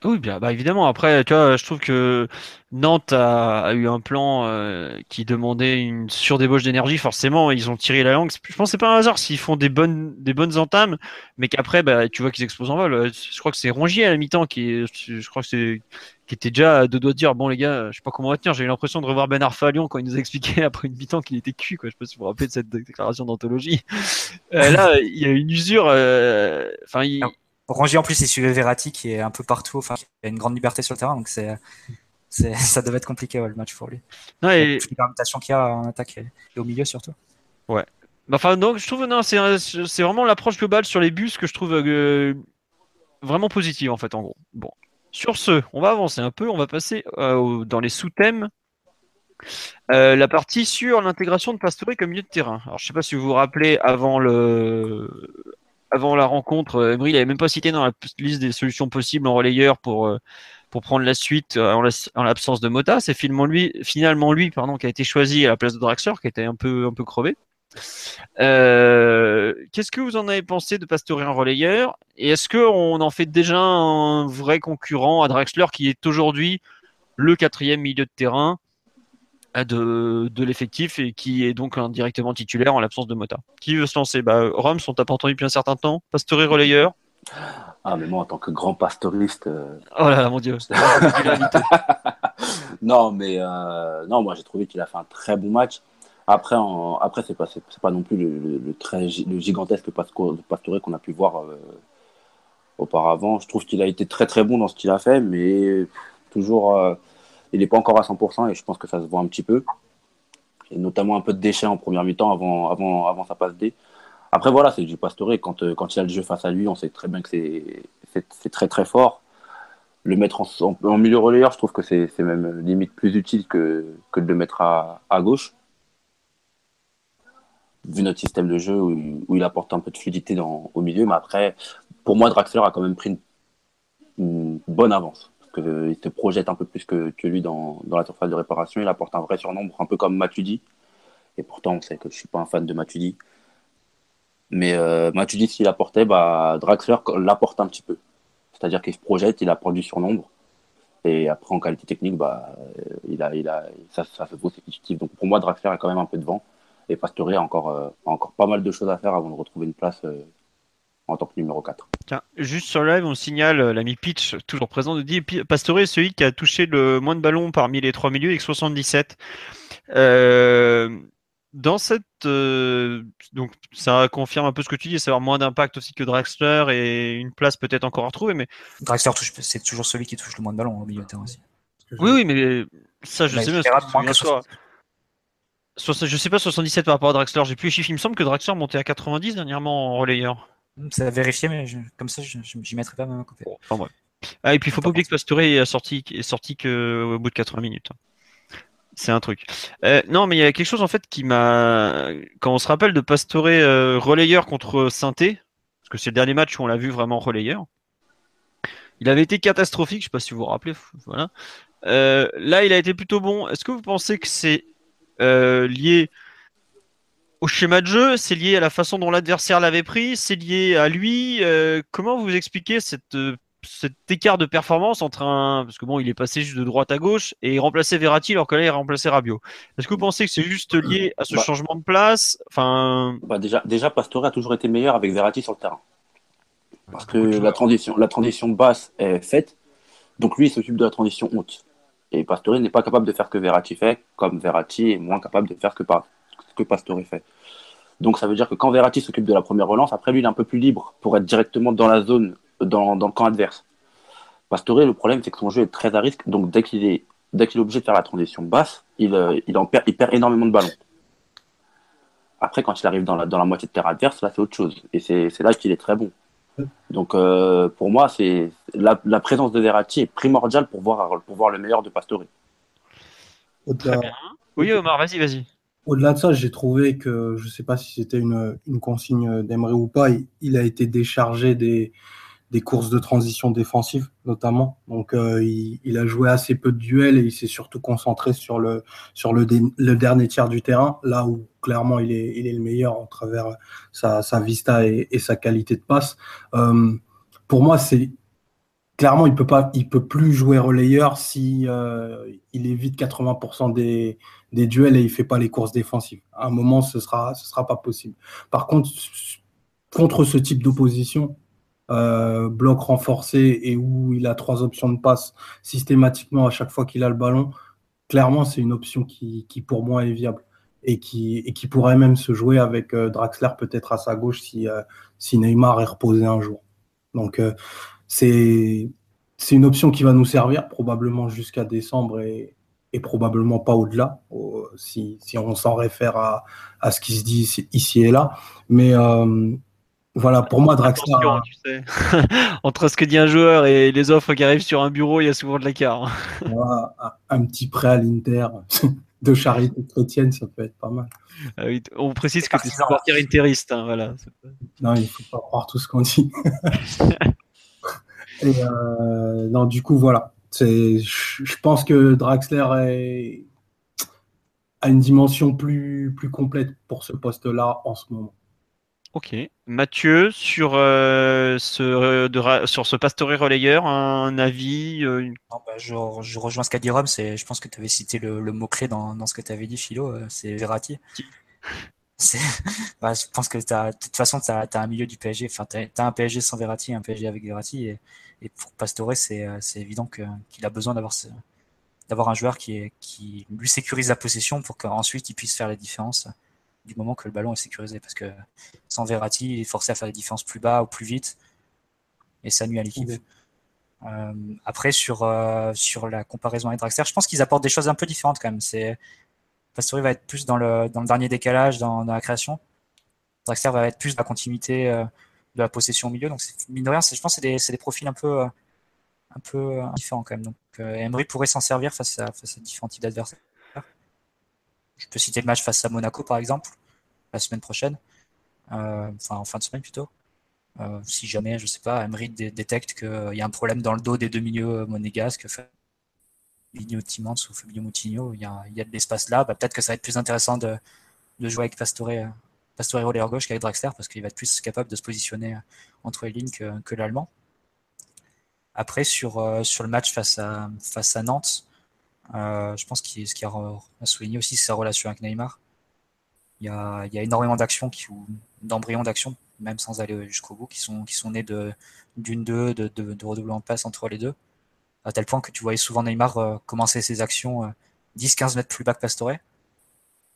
Oui, bien, bah évidemment. Après, tu vois, je trouve que Nantes a, eu un plan euh, qui demandait une surdébauche d'énergie. Forcément, ils ont tiré la langue. Je pense que c'est pas un hasard s'ils font des bonnes, des bonnes entames, mais qu'après, bah, tu vois qu'ils explosent en vol. Je crois que c'est Rongier à la mi-temps qui, je crois que c'est, qui était déjà à deux doigts de dire bon les gars, je sais pas comment on va tenir. J'ai eu l'impression de revoir Ben Arfa Lyon quand il nous a expliqué après une mi-temps qu'il était cuit. Quoi. Je sais pas si vous vous rappelez de cette déclaration d'anthologie. Euh, là, il y a une usure. Euh, enfin, il Rongier en plus il suivait Verratti qui est un peu partout, enfin qui a une grande liberté sur le terrain, donc c'est ça devait être compliqué le match pour lui. Non, et... Toute qu'il y a en attaque et au milieu surtout. Ouais. Enfin, donc je trouve non, c'est c'est vraiment l'approche globale sur les bus que je trouve euh, vraiment positive en fait en gros. Bon, sur ce, on va avancer un peu, on va passer euh, dans les sous-thèmes. Euh, la partie sur l'intégration de Pastore comme milieu de terrain. Alors je sais pas si vous vous rappelez avant le avant la rencontre, Emery il avait même pas cité dans la liste des solutions possibles en relayeur pour pour prendre la suite en l'absence de Mota. C'est finalement lui, finalement lui pardon, qui a été choisi à la place de Draxler, qui était un peu, un peu crevé. Euh, qu'est-ce que vous en avez pensé de Pastore en relayeur? Et est-ce qu'on en fait déjà un vrai concurrent à Draxler qui est aujourd'hui le quatrième milieu de terrain? De, de l'effectif et qui est donc indirectement titulaire en l'absence de Mota Qui veut se lancer? Bah, Rome, on t'a pas entendu depuis un certain temps. Pastore relayeur? Ah, mais moi, en tant que grand pastoriste. Euh, oh là là, mon Dieu. non, mais euh, non, moi, j'ai trouvé qu'il a fait un très bon match. Après, en... après c'est pas, c'est, pas non plus le, très, le gigantesque Pastore qu'on a pu voir euh, auparavant. Je trouve qu'il a été très très bon dans ce qu'il a fait, mais toujours, il n'est pas encore à 100% et je pense que ça se voit un petit peu. Et notamment un peu de déchets en première mi-temps avant, avant, avant sa passe D. Après, voilà, c'est du Pastore. Quand, euh, quand il a le jeu face à lui, on sait très bien que c'est très très fort. Le mettre en, milieu relayeur, je trouve que c'est même limite plus utile que, que de le mettre à, à, gauche. Vu notre système de jeu où, il apporte un peu de fluidité dans, au milieu. Mais après, pour moi, Draxler a quand même pris une, bonne avance. Qu'il euh, se projette un peu plus que, que lui dans, dans, la surface de réparation. Il apporte un vrai surnombre, un peu comme Matuidi. Et pourtant, on sait que je ne suis pas un fan de Matuidi. Mais euh, s'il apportait, bah, Draxler l'apporte un petit peu. C'est-à-dire qu'il se projette, il apporte du surnombre. Et après, en qualité technique, bah, il a, il a, ça, ça se vaut, c'est positif. Donc pour moi, Draxler a quand même un peu de vent. Et Pastore a encore, euh, encore pas mal de choses à faire avant de retrouver une place euh, en tant que numéro 4. Tiens, juste sur live, on signale euh, l'ami Pitch, toujours présent, de dit Pastore est celui qui a touché le moins de ballons parmi les trois milieux avec 77. Euh, dans cette euh, donc ça confirme un peu ce que tu dis, c'est avoir moins d'impact aussi que Draxler et une place peut-être encore à retrouver. Mais Draxler c'est toujours celui qui touche le moins de ballons au milieu de terrain aussi. Oui, oui, mais ça je sais bien. je sais pas 77 par rapport à Draxler, j'ai plus les chiffres. Il me semble que Draxler montait à 90 dernièrement en relayeur. Ça a vérifié, mais comme ça j'y mettrai pas même à côté. ah, et puis il faut pas oublier que Pastore est sorti, est sorti que au bout de 80 minutes. C'est un truc. Euh, non, mais il y a quelque chose en fait qui m'a. Quand on se rappelle de Pastore euh, relayeur contre Sainté, parce que c'est le dernier match où on l'a vu vraiment relayeur, il avait été catastrophique, je sais pas si vous vous rappelez. Voilà. Euh, là, il a été plutôt bon. Est-ce que vous pensez que c'est lié au schéma de jeu C'est lié à la façon dont l'adversaire l'avait pris C'est lié à lui Comment vous expliquez cette cet écart de performance entre un. Parce que bon, il est passé juste de droite à gauche et il remplaçait Verratti alors que là, il remplaçait Rabiot. Est-ce que vous pensez que c'est juste lié à ce bah. changement de place? Enfin... Bah déjà, déjà, Pastore a toujours été meilleur avec Verratti sur le terrain. Parce que la transition, la transition basse est faite, donc lui, il s'occupe de la transition haute. Et Pastore n'est pas capable de faire que Verratti fait, comme Verratti est moins capable de faire que, que Pastore fait. Donc ça veut dire que quand Verratti s'occupe de la première relance, après lui, il est un peu plus libre pour être directement dans la zone dans, le camp adverse. Pastore, le problème, c'est que son jeu est très à risque. Donc, dès qu'il est, dès qu'il est obligé de faire la transition basse, il, euh, il, en perd, il perd énormément de ballons. Après, quand il arrive dans la, dans la moitié de terre adverse, là, c'est autre chose. Et c'est là qu'il est très bon. Donc, euh, pour moi, c'est la, la, présence de Verratti est primordiale pour voir, pour voir le meilleur de Pastore. Oui, Omar, vas-y, vas-y. Au-delà de ça, j'ai trouvé que, je ne sais pas si c'était une, une, consigne d'Emery ou pas, il, a été déchargé des, des courses de transition défensive notamment. Donc euh, il, a joué assez peu de duels et il s'est surtout concentré sur le sur le, le, dernier tiers du terrain, là où clairement il est, il est le meilleur en travers sa, sa vista et, sa qualité de passe. Euh, pour moi, c'est clairement il peut peut plus jouer relayeur si euh, il évite 80% des, des duels et il fait pas les courses défensives. À un moment, ce sera ce sera pas possible. Par contre, contre ce type d'opposition, euh, bloc renforcé et où il a trois options de passe systématiquement à chaque fois qu'il a le ballon, clairement, c'est une option qui, qui, pour moi est viable et qui, et qui pourrait même se jouer avec euh, Draxler peut-être à sa gauche si, si Neymar est reposé un jour. Donc, c'est c'est une option qui va nous servir probablement jusqu'à décembre et, et probablement pas au-delà, si, si, on s'en réfère à, à, ce qui se dit ici et là. Mais euh, voilà, pour moi, Draxler. Tu sais. Entre ce que dit un joueur et les offres qui arrivent sur un bureau, il y a souvent de l'écart. Voilà, un petit prêt à l'Inter de charité chrétienne, ça peut être pas mal. Ah oui, on précise que es supporter interiste. Hein, voilà. Non, il ne faut pas croire tout ce qu'on dit. Et euh, non, du coup, voilà. Je pense que Draxler est, a une dimension plus, plus complète pour ce poste-là en ce moment. Ok. Mathieu, sur, euh, ce, de, sur ce Pastore relayeur, un avis euh, non, bah, je, je, rejoins ce qu'a dit Rob. Je pense que tu avais cité le, le mot-clé dans, dans, ce que tu avais dit, Philo. Euh, c'est Verratti. Bah, je pense que de toute façon, tu as, as, un milieu du PSG. Enfin, tu as, un PSG sans Verratti et un PSG avec Verratti. Et, et pour Pastore, c'est évident qu'il a besoin d'avoir d'avoir un joueur qui, est, qui lui sécurise la possession pour qu'ensuite il puisse faire la différence du moment que le ballon est sécurisé. Parce que sans Verratti, il est forcé à faire des différences plus bas ou plus vite. Et ça nuit à l'équipe. Euh, après, sur, euh, sur la comparaison avec Draxler, je pense qu'ils apportent des choses un peu différentes quand même. C'est Pastore va être plus dans le, dans le dernier décalage, dans, dans la création. Draxler va être plus dans la continuité euh, de la possession au milieu. Donc, mine de rien, je pense que c'est des, des, profils un peu, un peu différents quand même. Donc, Emery pourrait s'en servir face à, face à différents types d'adversaires. Je peux citer le match face à Monaco, par exemple, la semaine prochaine. Euh, enfin, en fin de semaine plutôt. Euh, si jamais, je sais pas, Emery détecte qu'il y a un problème dans le dos des deux milieux monégasques, Fabinho Timans ou Fabinho Moutinho, il y a, y a de l'espace là, bah, peut-être que ça va être plus intéressant de, de jouer avec Pastore, Pastore relayeur gauche qu'avec Draxler, parce qu'il va être plus capable de se positionner entre les lignes que, l'Allemand. Après, sur, euh, sur le match face à, face à Nantes, euh, je pense qu'il ce qui a, souligné aussi sa relation avec Neymar. Il y a, il y a énormément d'actions, d'embryons d'actions, même sans aller jusqu'au bout, qui sont, qui sont nés d'une deux, de, de, de redoublement passe entre les deux. À tel point que tu voyais souvent Neymar euh, commencer ses actions 10-15 euh, mètres plus bas que Pastore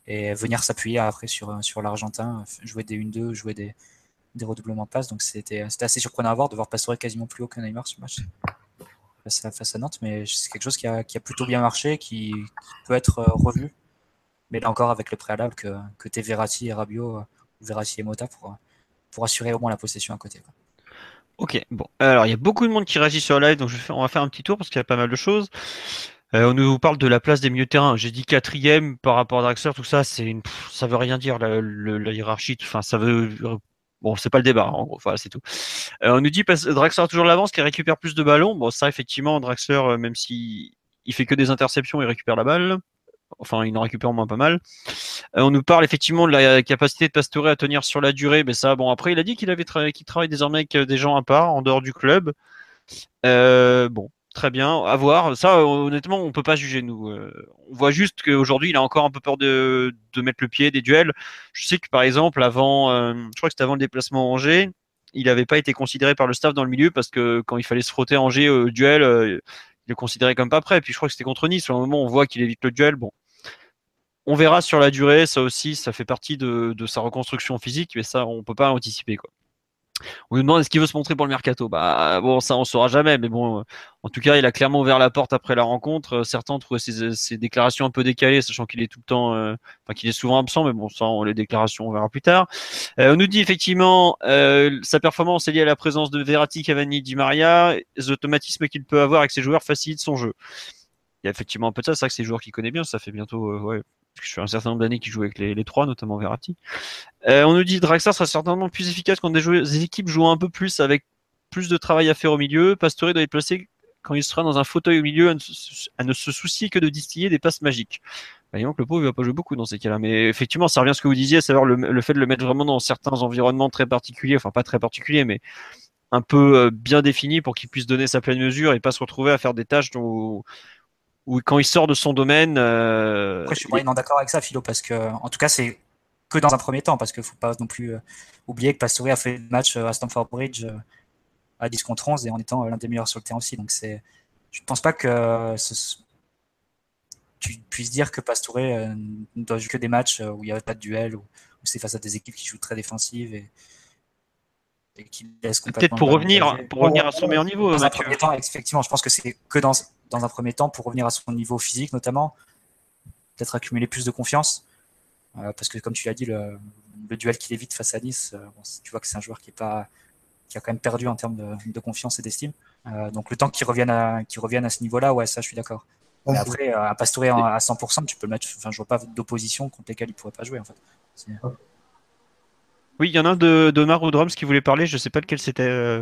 et venir s'appuyer après sur, sur l'Argentin, jouer des 1-2, jouer des, des redoublements de passe. Donc c'était assez surprenant à voir de voir Pastore quasiment plus haut que Neymar ce match face à, Nantes, mais c'est quelque chose qui a, plutôt bien marché, qui, peut être euh, revu. Mais là encore, avec le préalable que, que t'es Verratti et Rabiot, euh, ou Verratti et Mota pour, pour assurer au moins la possession à côté. Ok, bon. Alors, il y a beaucoup de monde qui réagit sur live, donc on va faire un petit tour parce qu'il y a pas mal de choses. Euh, on nous parle de la place des milieux de terrain. J'ai dit quatrième par rapport à Draxler, tout ça, c'est une... ça veut rien dire la, hiérarchie. Enfin, ça veut Bon, c'est pas le débat, en gros, voilà, c'est tout. Euh, on nous dit Draxler a toujours l'avance, qui récupère plus de ballons. Bon, ça, effectivement, Draxler, euh, même s'il il fait que des interceptions, il récupère la balle. Enfin, il en récupère au moins pas mal. Euh, on nous parle effectivement de la capacité de Pastore à tenir sur la durée. Mais ça, bon, après, il a dit qu'il avait qu'il travaille désormais avec des gens à part, en dehors du club. bon, très bien, à voir. Ça, honnêtement, on peut pas juger nous. Euh, on voit juste qu'aujourd'hui, il a encore un peu peur de, de, mettre le pied des duels. Je sais que par exemple, avant, euh, je crois que c'était avant le déplacement à Angers, il n'avait pas été considéré par le staff dans le milieu parce que quand il fallait se frotter à Angers au duel, euh, il le considérait comme pas prêt. Puis je crois que c'était contre Nice. Au moment où on voit qu'il évite le duel, bon. On verra sur la durée, ça aussi, ça fait partie de, de sa reconstruction physique, mais ça, on peut pas anticiper. Quoi. On nous demande est-ce qu'il veut se montrer pour le mercato? Bah bon, ça on saura jamais, mais bon, en tout cas, il a clairement ouvert la porte après la rencontre. Certains trouvent ses, ses déclarations un peu décalées, sachant qu'il est tout le temps, euh, enfin qu'il est souvent absent, mais bon, ça, les déclarations, on verra plus tard. Euh, on nous dit effectivement euh, sa performance est liée à la présence de Verratti, Cavani, Di Maria, les automatismes qu'il peut avoir avec ses joueurs facilitent son jeu. Il y a effectivement un peu de ça, c'est vrai que c'est joueurs qu'il connaît bien, ça fait bientôt ouais, je suis un certain nombre d'années qui joue avec les, trois, notamment Verratti. Euh, on nous dit Draxler sera certainement plus efficace quand des, équipes jouent un peu plus avec plus de travail à faire au milieu. Pastore doit être placé quand il sera dans un fauteuil au milieu à ne, se soucier que de distiller des passes magiques. Bah, donc le pauvre il va pas jouer beaucoup dans ces cas-là. Mais effectivement, ça revient à ce que vous disiez, à savoir le, fait de le mettre vraiment dans certains environnements très particuliers, enfin pas très particuliers, mais un peu euh, bien définis pour qu'il puisse donner sa pleine mesure et pas se retrouver à faire des tâches dont, ou quand il sort de son domaine. Euh, Après, je suis moyennement d'accord avec ça, Philo, parce que, en tout cas, c'est que dans un premier temps, parce qu'il ne faut pas non plus euh, oublier que Pastore a fait le match euh, à Stamford Bridge à 10 contre 11 et en étant l'un des meilleurs sur le terrain aussi. Donc, c'est, je ne pense pas que tu puisses dire que Pastore ne doit jouer que des matchs où il n'y avait pas de duel, ou c'est face à des équipes qui jouent très défensives et, et qui laisse Peut-être pour revenir, pour revenir à son meilleur niveau. Dans un premier temps, effectivement, je pense que c'est que dans, dans un premier temps pour revenir à son niveau physique notamment, peut-être accumuler plus de confiance. Euh, parce que comme tu l'as dit, le, le duel qu'il évite face à Nice, euh, tu vois que c'est un joueur qui est pas qui a quand même perdu en termes de, de confiance et d'estime. Euh, donc le temps qu'il revienne à qu'il revienne à ce niveau-là, ouais, ça je suis d'accord. Mais après, à Pastore à 100%, tu peux le mettre. Enfin, je vois pas d'opposition contre lesquelles il pourrait pas jouer en fait. Oui, il y en a un de ou Drums qui voulait parler. Je sais pas lequel c'était.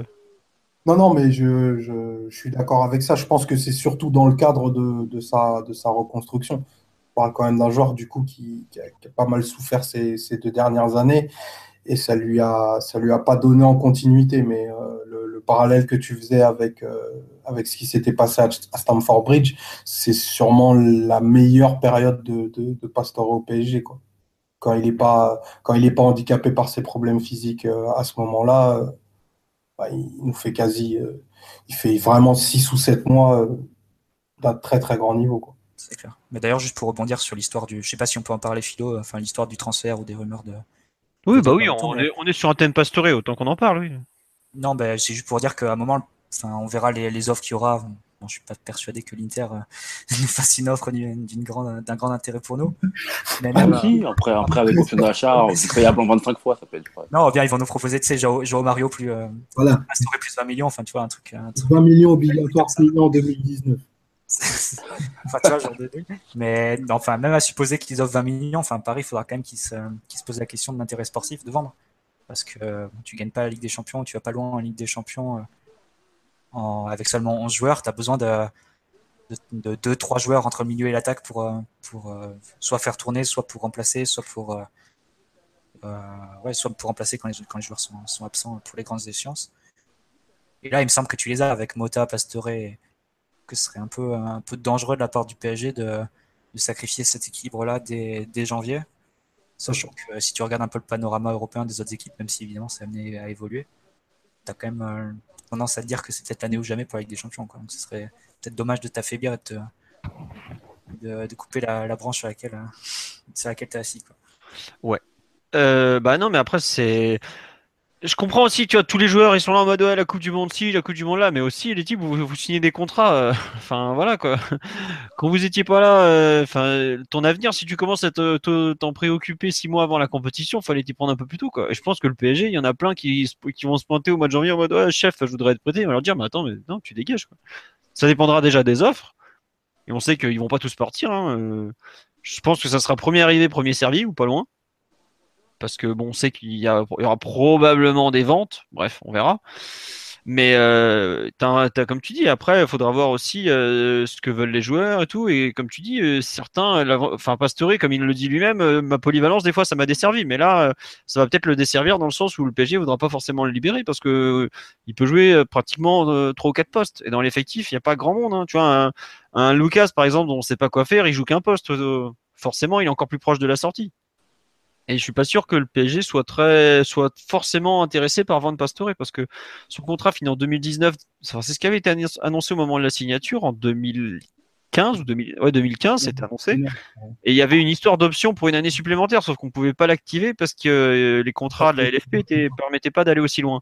Non, non, mais je, je, suis d'accord avec ça. Je pense que c'est surtout dans le cadre de, de, sa, de sa reconstruction. On parle quand même d'un joueur du coup qui, qui, a, pas mal souffert ces, ces, deux dernières années et ça lui a ça lui a pas donné en continuité. Mais euh, le, le, parallèle que tu faisais avec euh, avec ce qui s'était passé à, Stamford Bridge, c'est sûrement la meilleure période de, de, Pastore au PSG quoi. Quand il n'est pas quand il est pas handicapé par ses problèmes physiques euh, à ce moment-là bah, il nous fait quasi, euh, il fait vraiment 6 ou 7 mois euh, d'un très très grand niveau. C'est clair. Mais d'ailleurs, juste pour rebondir sur l'histoire du, je sais pas si on peut en parler, Philo, enfin l'histoire du transfert ou des rumeurs de. Oui, bah oui, on, est, on, est, sur un thème pastoré, autant qu'on en parle, oui. Non, bah, c'est juste pour dire qu'à un moment, enfin, on verra les, les offres qu'il y aura. Bon, je suis pas persuadé que l'Inter euh, nous fasse une offre d'une grande d'un grand intérêt pour nous. Mais même, ah, si, après, après avec option d'achat, payable en 25 fois, ça peut être. Non, bien ils vont nous proposer, tu sais, Joao Mario plus euh, voilà. plus 20 millions, enfin tu vois un truc. Un truc 20 millions obligatoires en 2019. enfin, tu vois, genre de... Mais enfin, même à supposer qu'ils offrent 20 millions, enfin Paris, il faudra quand même qu'ils se, qu se posent la question de l'intérêt sportif de vendre. Parce que euh, tu gagnes pas la Ligue des Champions, tu vas pas loin en Ligue des Champions. Euh, avec seulement 11 joueurs, tu as besoin de, de, 2-3 joueurs entre le milieu et l'attaque pour, pour euh, soit faire tourner, soit pour remplacer, soit pour, euh, euh, ouais, soit pour remplacer quand les, joueurs sont, absents pour les grandes échéances. Et là, il me semble que tu les as avec Mota, Pastore, que ce serait un peu, un peu dangereux de la part du PSG de, de sacrifier cet équilibre-là dès, dès, janvier. Sachant que si tu regardes un peu le panorama européen des autres équipes, même si évidemment c'est amené à évoluer, tu as quand même tendance à dire que c'est peut-être l'année ou jamais pour la des Champions. Quoi. Donc ce serait peut-être dommage de t'affaiblir et de, de, couper la, branche sur laquelle, sur laquelle tu es assis. Quoi. Ouais. Euh, bah non, mais après, c'est. Je comprends aussi, tu vois, tous les joueurs, ils sont là en mode ouais, la Coupe du Monde ci, la Coupe du Monde là, mais aussi les types, vous, vous signez des contrats. Euh, voilà quoi. Quand vous étiez pas là, euh, ton avenir, si tu commences à t'en préoccuper six mois avant la compétition, fallait t'y prendre un peu plus tôt quoi. Et je pense que le PSG, il y en a plein qui, qui vont se pointer au mois de janvier en mode ouais, chef, je voudrais être prêté. On va leur dire, mais attends, mais non, tu dégages quoi. Ça dépendra déjà des offres. Et on sait qu'ils vont pas tous partir. Hein. Je pense que ça sera premier arrivé, premier servi ou pas loin parce que bon, on sait qu'il y, aura probablement des ventes. Bref, on verra. Mais euh, comme tu dis, après, il faudra voir aussi euh, ce que veulent les joueurs et tout. Et comme tu dis, euh, certains, enfin Pastore, comme il le dit lui-même, euh, ma polyvalence, des fois, ça m'a desservi. Mais là, ça va peut-être le desservir dans le sens où le PSG ne voudra pas forcément le libérer parce que il peut jouer pratiquement trois ou quatre postes. Et dans l'effectif, il n'y a pas grand monde. Hein. Tu vois, un, un, Lucas, par exemple, dont on ne sait pas quoi faire, il joue qu'un poste. forcément, il est encore plus proche de la sortie. Et je suis pas sûr que le PSG soit très, soit forcément intéressé par vendre Pastore parce que son contrat finit en 2019. c'est ce qui avait été annoncé au moment de la signature en 2015 ou 2000, ouais, 2015, c'était annoncé. Et il y avait une histoire d'option pour une année supplémentaire, sauf qu'on pouvait pas l'activer parce que euh, les contrats de la LFP ne permettaient pas d'aller aussi loin.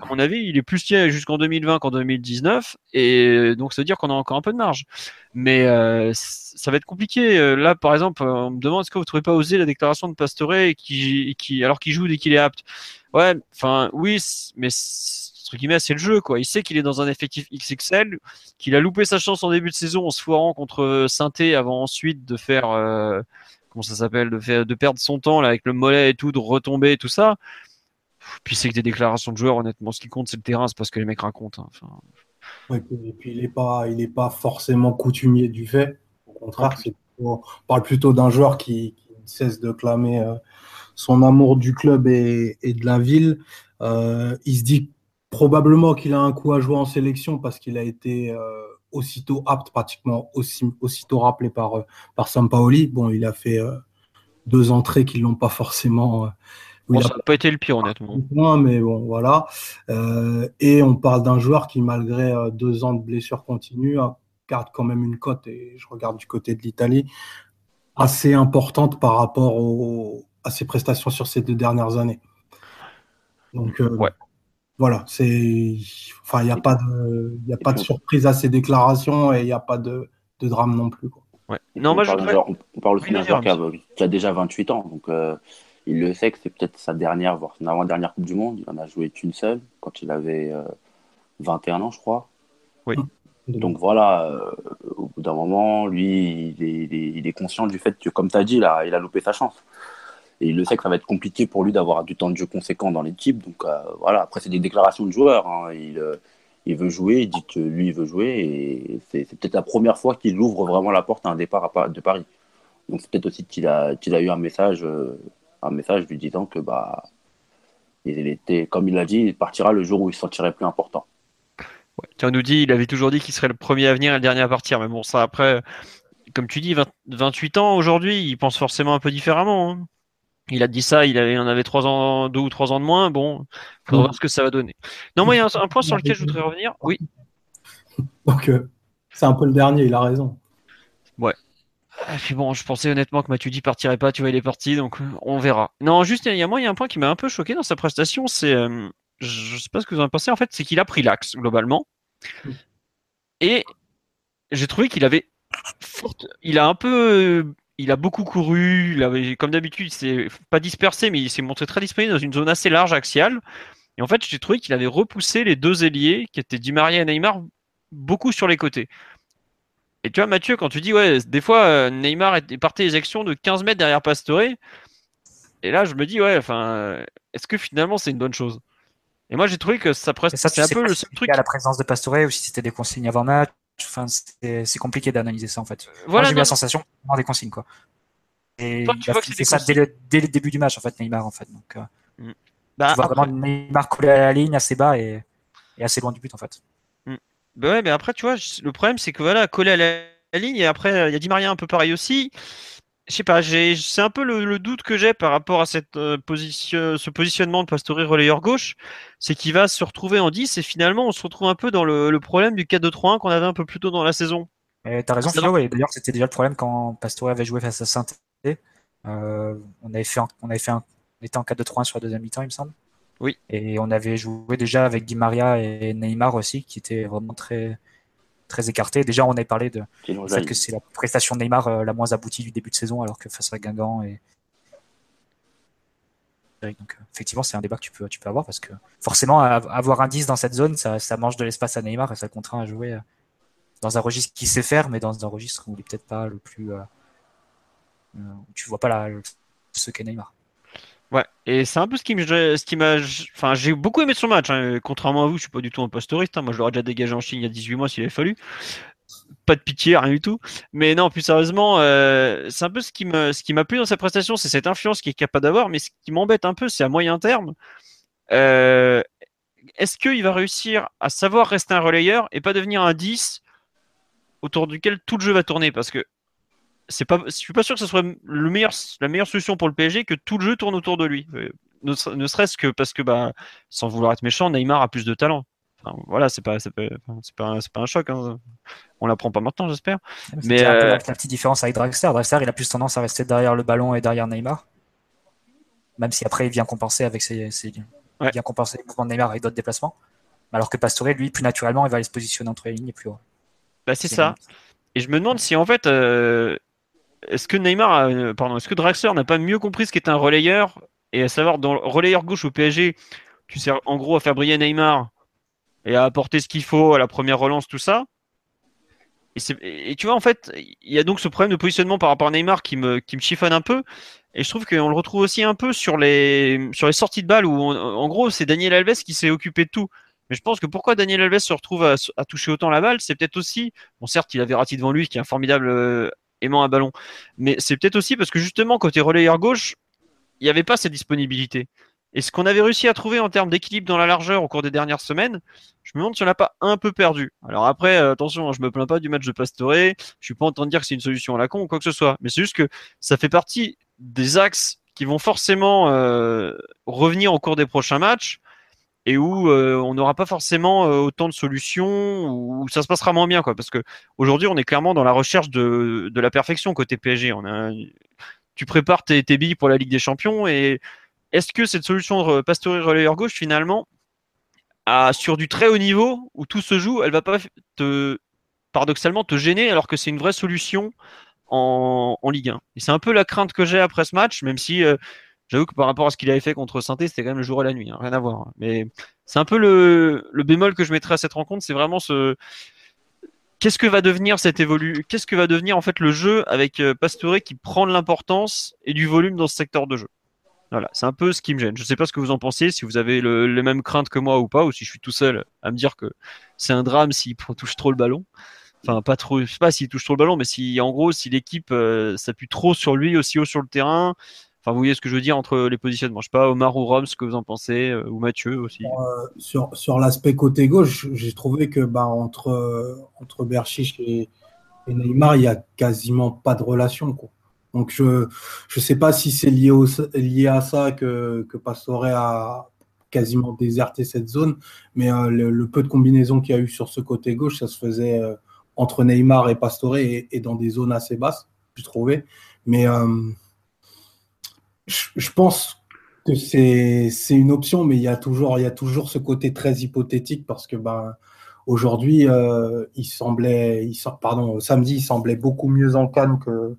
À mon avis, il est plus jusqu'en 2020 qu'en 2019, et donc ça veut dire qu'on a encore un peu de marge. Mais euh, ça va être compliqué. Euh, là, par exemple, on me demande est-ce que vous ne trouvez pas osé la déclaration de Pastore qui, qui, alors qu'il joue dès qu'il est apte? Ouais, enfin, oui, mais entre guillemets, c'est le jeu, quoi. Il sait qu'il est dans un effectif XXL, qu'il a loupé sa chance en début de saison en se foirant contre saint avant ensuite de faire, euh, comment ça s'appelle, de faire, de perdre son temps là avec le mollet et tout, de retomber et tout ça. Puis c'est que des déclarations de joueurs, honnêtement, ce qui compte, c'est le terrain, c'est parce que les mecs racontent. Hein. Enfin, et puis il n'est pas, il est pas forcément coutumier du fait. Au contraire, on parle plutôt d'un joueur qui, qui, cesse de clamer euh, son amour du club et, et de la ville. Euh, il se dit probablement qu'il a un coup à jouer en sélection parce qu'il a été euh, aussitôt apte, pratiquement aussi, aussitôt rappelé par, euh, par Sampaoli. Bon, il a fait euh, deux entrées qui ne l'ont pas forcément Bon, ça n'a pas été le pire, honnêtement. Mais bon, voilà. Euh, et on parle d'un joueur qui, malgré euh, deux ans de blessures continues, garde quand même une cote, et je regarde du côté de l'Italie, assez importante par rapport au, à ses prestations sur ces deux dernières années. Donc, euh, ouais. Voilà, c'est, enfin, il n'y a pas de, il a pas de surprise à ces déclarations et il n'y a pas de, de, drame non plus. Quoi. Ouais. Non, moi, on, parle je on, parle aussi d'un joueur qui a, qui a, déjà 28 ans, donc euh, il le sait que c'est peut-être sa dernière, voire son avant-dernière Coupe du Monde. Il en a joué qu'une seule quand il avait euh, 21 ans, je crois. Oui. Donc voilà, euh, au bout d'un moment, lui, il est, il, est, il est, conscient du fait que, comme tu as dit, là, il a loupé sa chance. Et il le sait que ça va être compliqué pour lui d'avoir du temps de jeu conséquent dans l'équipe. Donc euh, voilà, après, c'est des déclarations de joueurs. Hein. Il, euh, il, veut jouer, il dit lui, il veut jouer. Et c'est peut-être la première fois qu'il ouvre vraiment la porte à un départ de Paris. Donc c'est peut-être aussi qu'il a, eu un message, euh, un message lui disant que, bah, il était, comme il l'a dit, il partira le jour où il se sentirait plus important. Tu nous dit, il avait toujours dit qu'il serait le premier à venir et le dernier à partir. Mais bon, ça après, comme tu dis, 20, 28 ans aujourd'hui, il pense forcément un peu différemment. Hein. Il a dit ça, il, avait, il en avait trois ans, deux ou trois ans de moins. Bon, il faudra voir ce que ça va donner. Non, moi, il y a un, un point sur lequel je voudrais revenir. Oui. Donc, euh, c'est un peu le dernier, il a raison. Ouais. Et puis bon, je pensais honnêtement que Matuidi partirait pas, tu vois, il est parti, donc on verra. Non, juste, il y a moi, il y a un point qui m'a un peu choqué dans sa prestation, c'est, euh, je sais pas ce que vous en pensez, en fait, c'est qu'il a pris l'axe, globalement. Et j'ai trouvé qu'il avait il a un peu il a beaucoup couru, il avait, comme d'habitude, il s'est pas dispersé, mais il s'est montré très disponible dans une zone assez large axiale. Et en fait, j'ai trouvé qu'il avait repoussé les deux ailiers, qui étaient Di Maria et Neymar, beaucoup sur les côtés. Et tu vois, Mathieu, quand tu dis, ouais, des fois, euh, Neymar partait les actions de 15 mètres derrière Pastore, et là, je me dis, ouais, enfin, est-ce que finalement, c'est une bonne chose? Et moi, j'ai trouvé que ça presque, c'est un peu le truc. À la présence de Pastore, ou si c'était des consignes avant match, Enfin, c'est compliqué d'analyser ça en fait. Voilà, j'ai eu la sensation d'avoir des consignes quoi. Et Toi, fait ça dès le, dès le, début du match en fait, Neymar en fait. Donc, euh, mm. bah, tu vois après... vraiment Neymar coller à la ligne assez bas et, et, assez loin du but en fait. Mm. Bah ouais, mais après tu vois, le problème c'est que voilà, coller à la, la ligne et après il y a Di Maria un peu pareil aussi je sais pas, c'est un peu le, le doute que j'ai par rapport à cette euh, position, ce positionnement de Pastore relayeur gauche, c'est qu'il va se retrouver en 10 et finalement on se retrouve un peu dans le, le problème du 4-2-3-1 qu'on avait un peu plus tôt dans la saison. T'as raison, Philo, et d'ailleurs c'était déjà le problème quand Pastore avait joué face à saint euh, on avait fait, on avait fait un, on était en 4-2-3-1 sur la deuxième mi-temps, il me semble. Oui. Et on avait joué déjà avec Di Maria et Neymar aussi, qui étaient vraiment très, très écarté. Déjà, on avait parlé de fait que c'est la prestation de Neymar euh, la moins aboutie du début de saison, alors que face à Guingamp et donc euh, effectivement, c'est un débat que tu peux, tu peux avoir parce que forcément, avoir un 10 dans cette zone, ça, ça mange de l'espace à Neymar et ça contraint à jouer euh, dans un registre qui sait faire, mais dans un registre où il est peut-être pas le plus. Euh, où tu vois pas la, ce qu'est Neymar. Ouais, et c'est un peu ce qui m'a, enfin, j'ai beaucoup aimé son match. Hein. Contrairement à vous, je suis pas du tout un pastoriste. Hein. Moi, je l'aurais déjà dégagé en Chine il y a 18 mois s'il avait fallu. Pas de pitié, rien du tout. Mais non, plus sérieusement, euh, c'est un peu ce qui ce qui m'a plu dans sa prestation, c'est cette influence qu'il est capable d'avoir. Mais ce qui m'embête un peu, c'est à moyen terme. Euh, est-ce qu'il va réussir à savoir rester un relayeur et pas devenir un 10 autour duquel tout le jeu va tourner? Parce que c'est pas, je suis pas sûr que ce soit le meilleur, la meilleure solution pour le PSG que tout le jeu tourne autour de lui. Euh, ne, ne serait-ce que parce que, bah, sans vouloir être méchant, Neymar a plus de talent. Enfin, voilà, c'est pas, c'est pas, pas, un, pas un choc. Hein. On l'apprend pas maintenant, j'espère. Mais euh... la, la, petite différence avec Draxler. Draxler, il a plus tendance à rester derrière le ballon et derrière Neymar. Même si après, il vient compenser avec ses, ses... Ouais. il vient compenser les mouvements de Neymar avec d'autres déplacements. Alors que Pastore, lui, plus naturellement, il va aller se positionner entre les lignes et plus haut. Bah, c'est ça. Et je me demande si en fait, euh, est-ce que Neymar, euh, pardon, est-ce que Draxler n'a pas mieux compris ce qu'est un relayeur et à savoir dans le relayeur gauche au PSG, tu sers en gros à faire briller Neymar et à apporter ce qu'il faut à la première relance, tout ça. Et, tu vois, en fait, il y a donc ce problème de positionnement par rapport à Neymar qui me, qui me chiffonne un peu. Et je trouve qu'on le retrouve aussi un peu sur les, sur les sorties de balles où, en gros, c'est Daniel Alves qui s'est occupé de tout. Mais je pense que pourquoi Daniel Alves se retrouve à, toucher autant la balle, c'est peut-être aussi, bon certes, il avait Ratti devant lui, qui est un formidable euh, aimant un ballon. Mais c'est peut-être aussi parce que justement, côté relayeur gauche, il n'y avait pas cette disponibilité. Et ce qu'on avait réussi à trouver en termes d'équilibre dans la largeur au cours des dernières semaines, je me demande si on l'a pas un peu perdu. Alors après, euh, attention, hein, je me plains pas du match de Pastore, je suis pas en train de dire que c'est une solution à la con ou quoi que ce soit, mais c'est juste que ça fait partie des axes qui vont forcément euh, revenir au cours des prochains matchs et où euh, on n'aura pas forcément euh, autant de solutions, où ça se passera moins bien, quoi. Parce que aujourd'hui, on est clairement dans la recherche de, de la perfection côté PSG. On a, tu prépares tes, tes, billes pour la Ligue des Champions et est-ce que cette solution de Pastore relayeur gauche finalement à, sur du très haut niveau où tout se joue, elle va pas te paradoxalement te gêner alors que c'est une vraie solution en, Ligue 1. Et c'est un peu la crainte que j'ai après ce match, même si euh, j'avoue que par rapport à ce qu'il avait fait contre saint c'était quand même le jour et la nuit, hein, rien à voir. Hein. Mais c'est un peu le, bémol que je mettrais à cette rencontre, c'est vraiment ce qu'est-ce que va devenir cette évolu Qu'est-ce que va devenir en fait le jeu avec euh, Pastore qui prend de l'importance et du volume dans ce secteur de jeu Voilà, c'est un peu ce qui me gêne. Je ne sais pas ce que vous en pensez, si vous avez le, les mêmes craintes que moi ou pas, ou si je suis tout seul à me dire que c'est un drame s'il touche trop le ballon. Enfin, pas trop, je sais pas s'il touche trop le ballon, mais si, en gros, si l'équipe euh, s'appuie trop sur lui, aussi haut sur le terrain, Enfin, vous voyez ce que je veux dire entre les positionnements. Je sais pas, Omar ou Rom, ce que vous en pensez, euh, ou Mathieu aussi. Euh, sur sur l'aspect côté gauche, j'ai trouvé que bah, entre, entre Berchiche et, Neymar, il n'y a quasiment pas de relation. Donc, je ne sais pas si c'est lié, lié à ça que, que Pastore a quasiment déserté cette zone, mais le, peu de combinaisons qu'il y a eu sur ce côté gauche, ça se faisait entre Neymar et Pastore et, dans des zones assez basses, je trouvais. Mais euh, je, pense que c'est une option, mais il y, a toujours, il y a toujours ce côté très hypothétique parce que ben, aujourd'hui, euh, il semblait, il pardon, samedi, il semblait beaucoup mieux en canne que,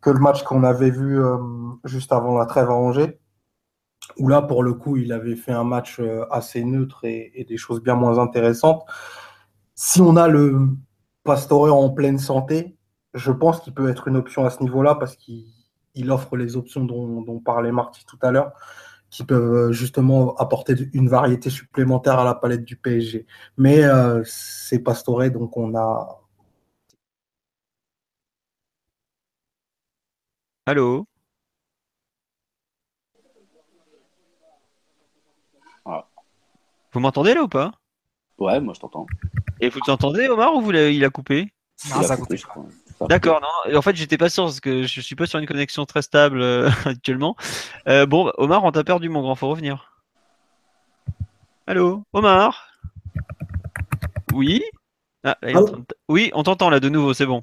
que le match qu'on avait vu euh, juste avant la trêve à Angers où là, pour le coup, il avait fait un match assez neutre et, et, des choses bien moins intéressantes. Si on a le, Pastore en pleine santé, je pense qu'il peut être une option à ce niveau-là parce qu'il offre les options dont, parlait Marty tout à l'heure, qui peuvent euh, justement apporter une variété supplémentaire à la palette du PSG. Mais euh, c'est Pastore, donc on a. Allô? Ah. Vous m'entendez là ou pas? Ouais, moi je t'entends. Et vous entendez, Omar, ou vous il a coupé? Non, ça a coupé. D'accord, non. En fait, j'étais pas sûr parce que je suis pas sur une connexion très stable euh, actuellement. Euh, bon, Omar, on t'a perdu, mon grand. Faut revenir. Allô, Omar? Oui? Ah, Oui, on t'entend là de nouveau. C'est bon.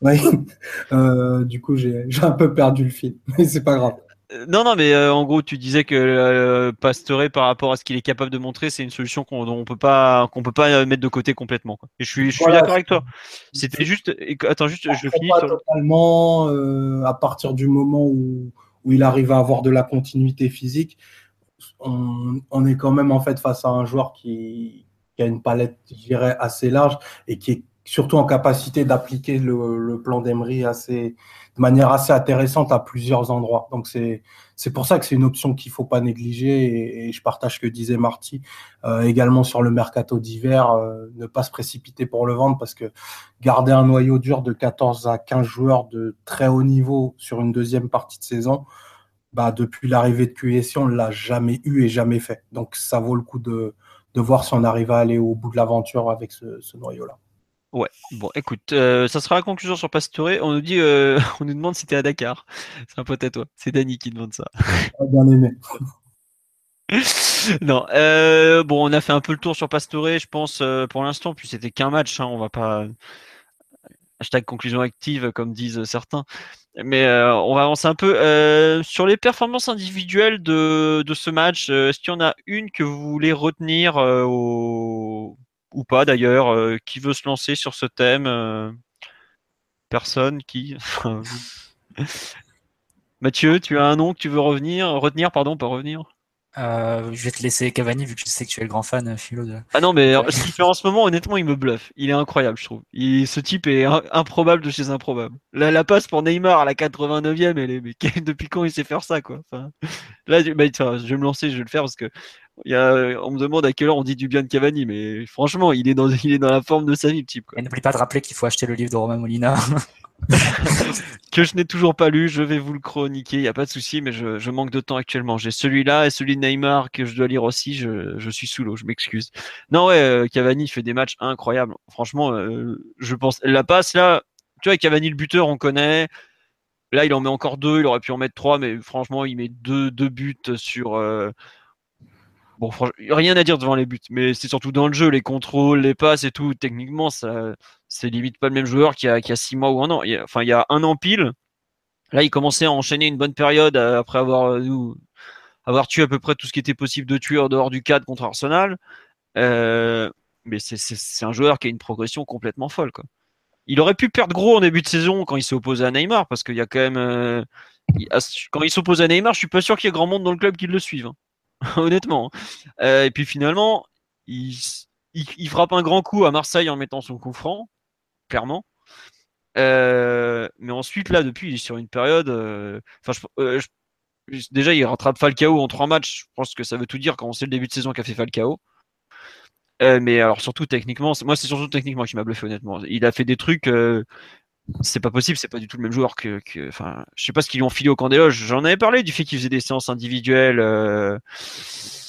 Oui. Euh, du coup, j'ai un peu perdu le fil, mais c'est pas grave. Euh, non, non, mais euh, en gros, tu disais que euh, Pastore, par rapport à ce qu'il est capable de montrer, c'est une solution qu'on on peut pas qu'on peut pas mettre de côté complètement. Et je suis, je suis d'accord avec toi. C'était juste, attends, juste, je finis. Pas totalement à partir du moment où, où il arrive à avoir de la continuité physique, on, on, est quand même en fait face à un joueur qui, qui a une palette, je dirais, assez large et qui est surtout en capacité d'appliquer le, le plan d'Emery assez de manière assez intéressante à plusieurs endroits. Donc c'est c'est pour ça que c'est une option qu'il faut pas négliger et, je partage ce que disait Marty euh, également sur le mercato d'hiver, euh, ne pas se précipiter pour le vendre parce que garder un noyau dur de 14 à 15 joueurs de très haut niveau sur une deuxième partie de saison, bah depuis l'arrivée de QSI, on l'a jamais eu et jamais fait. Donc ça vaut le coup de, de voir si on arrive à aller au bout de l'aventure avec ce, ce noyau-là. Ouais, bon, écoute, euh, ça sera la conclusion sur Pastore. On nous dit, euh, on nous demande si t'es à Dakar. C'est un pote à toi. C'est Dani qui demande ça. Ah, bien aimé. non, euh, bon, on a fait un peu le tour sur Pastore, je pense, pour l'instant. Puis c'était qu'un match, hein, on va pas. Hashtag conclusion active, comme disent certains. Mais on va avancer un peu. sur les performances individuelles de, de ce match, est-ce qu'il y en a une que vous voulez retenir au ou pas d'ailleurs. Euh, qui veut se lancer sur ce thème euh, Personne qui. Mathieu, tu as un nom que tu veux revenir, retenir, pardon, pas revenir? Euh, je vais te laisser Cavani vu que je sais que tu es le grand fan philo de. Ah non mais ce qu'il fait en ce moment honnêtement il me bluffe. Il est incroyable je trouve. ce type est improbable de chez improbable. La passe pour Neymar à la 89e elle est mais depuis quand il sait faire ça quoi? là bah, je vais me lancer je vais le faire parce que il y a, on me demande à quelle heure on dit du bien de Cavani, mais franchement, il est dans, il est dans la forme de sa vie, le type. Et n'oublie pas de rappeler qu'il faut acheter le livre de Romain Molina. que je n'ai toujours pas lu, je vais vous le chroniquer, il n'y a pas de souci, mais je, je, manque de temps actuellement. J'ai celui-là et celui de Neymar que je dois lire aussi, je, je suis sous l'eau, je m'excuse. Non, ouais, euh, Cavani fait des matchs incroyables. Franchement, euh, je pense, la passe là, tu vois, Cavani le buteur, on connaît. Là, il en met encore deux, il aurait pu en mettre trois, mais franchement, il met deux, deux buts sur. Euh, Bon, rien à dire devant les buts, mais c'est surtout dans le jeu, les contrôles, les passes et tout. Techniquement, ça, c'est limite pas le même joueur qu'il y a, six mois ou un an. enfin, il y a un an pile. Là, il commençait à enchaîner une bonne période euh, après avoir, euh, avoir tué à peu près tout ce qui était possible de tuer en dehors du cadre contre Arsenal. Euh, mais c'est un joueur qui a une progression complètement folle. Il aurait pu perdre gros en début de saison quand il s'est opposé à Neymar, parce qu'il y a quand même. Quand il s'oppose à Neymar, je suis pas sûr qu'il y ait grand monde dans le club qui le suive. Hein. Honnêtement. Euh, et puis finalement, il, frappe un grand coup à Marseille en mettant son coup franc, clairement. Euh, mais ensuite, là, depuis, il est sur une période. Enfin, déjà, il rattrape Falcao en trois matchs. Je pense que ça veut tout dire quand on sait le début de saison qu'a fait Falcao. Euh, mais alors surtout techniquement, moi c'est surtout techniquement qui m'a bluffé honnêtement. Il a fait des trucs, euh, c'est pas possible, c'est pas du tout le même joueur que, enfin, je sais pas ce qu'ils lui ont filé au camp des loges. J'en avais parlé du fait qu'il faisait des séances individuelles. Euh,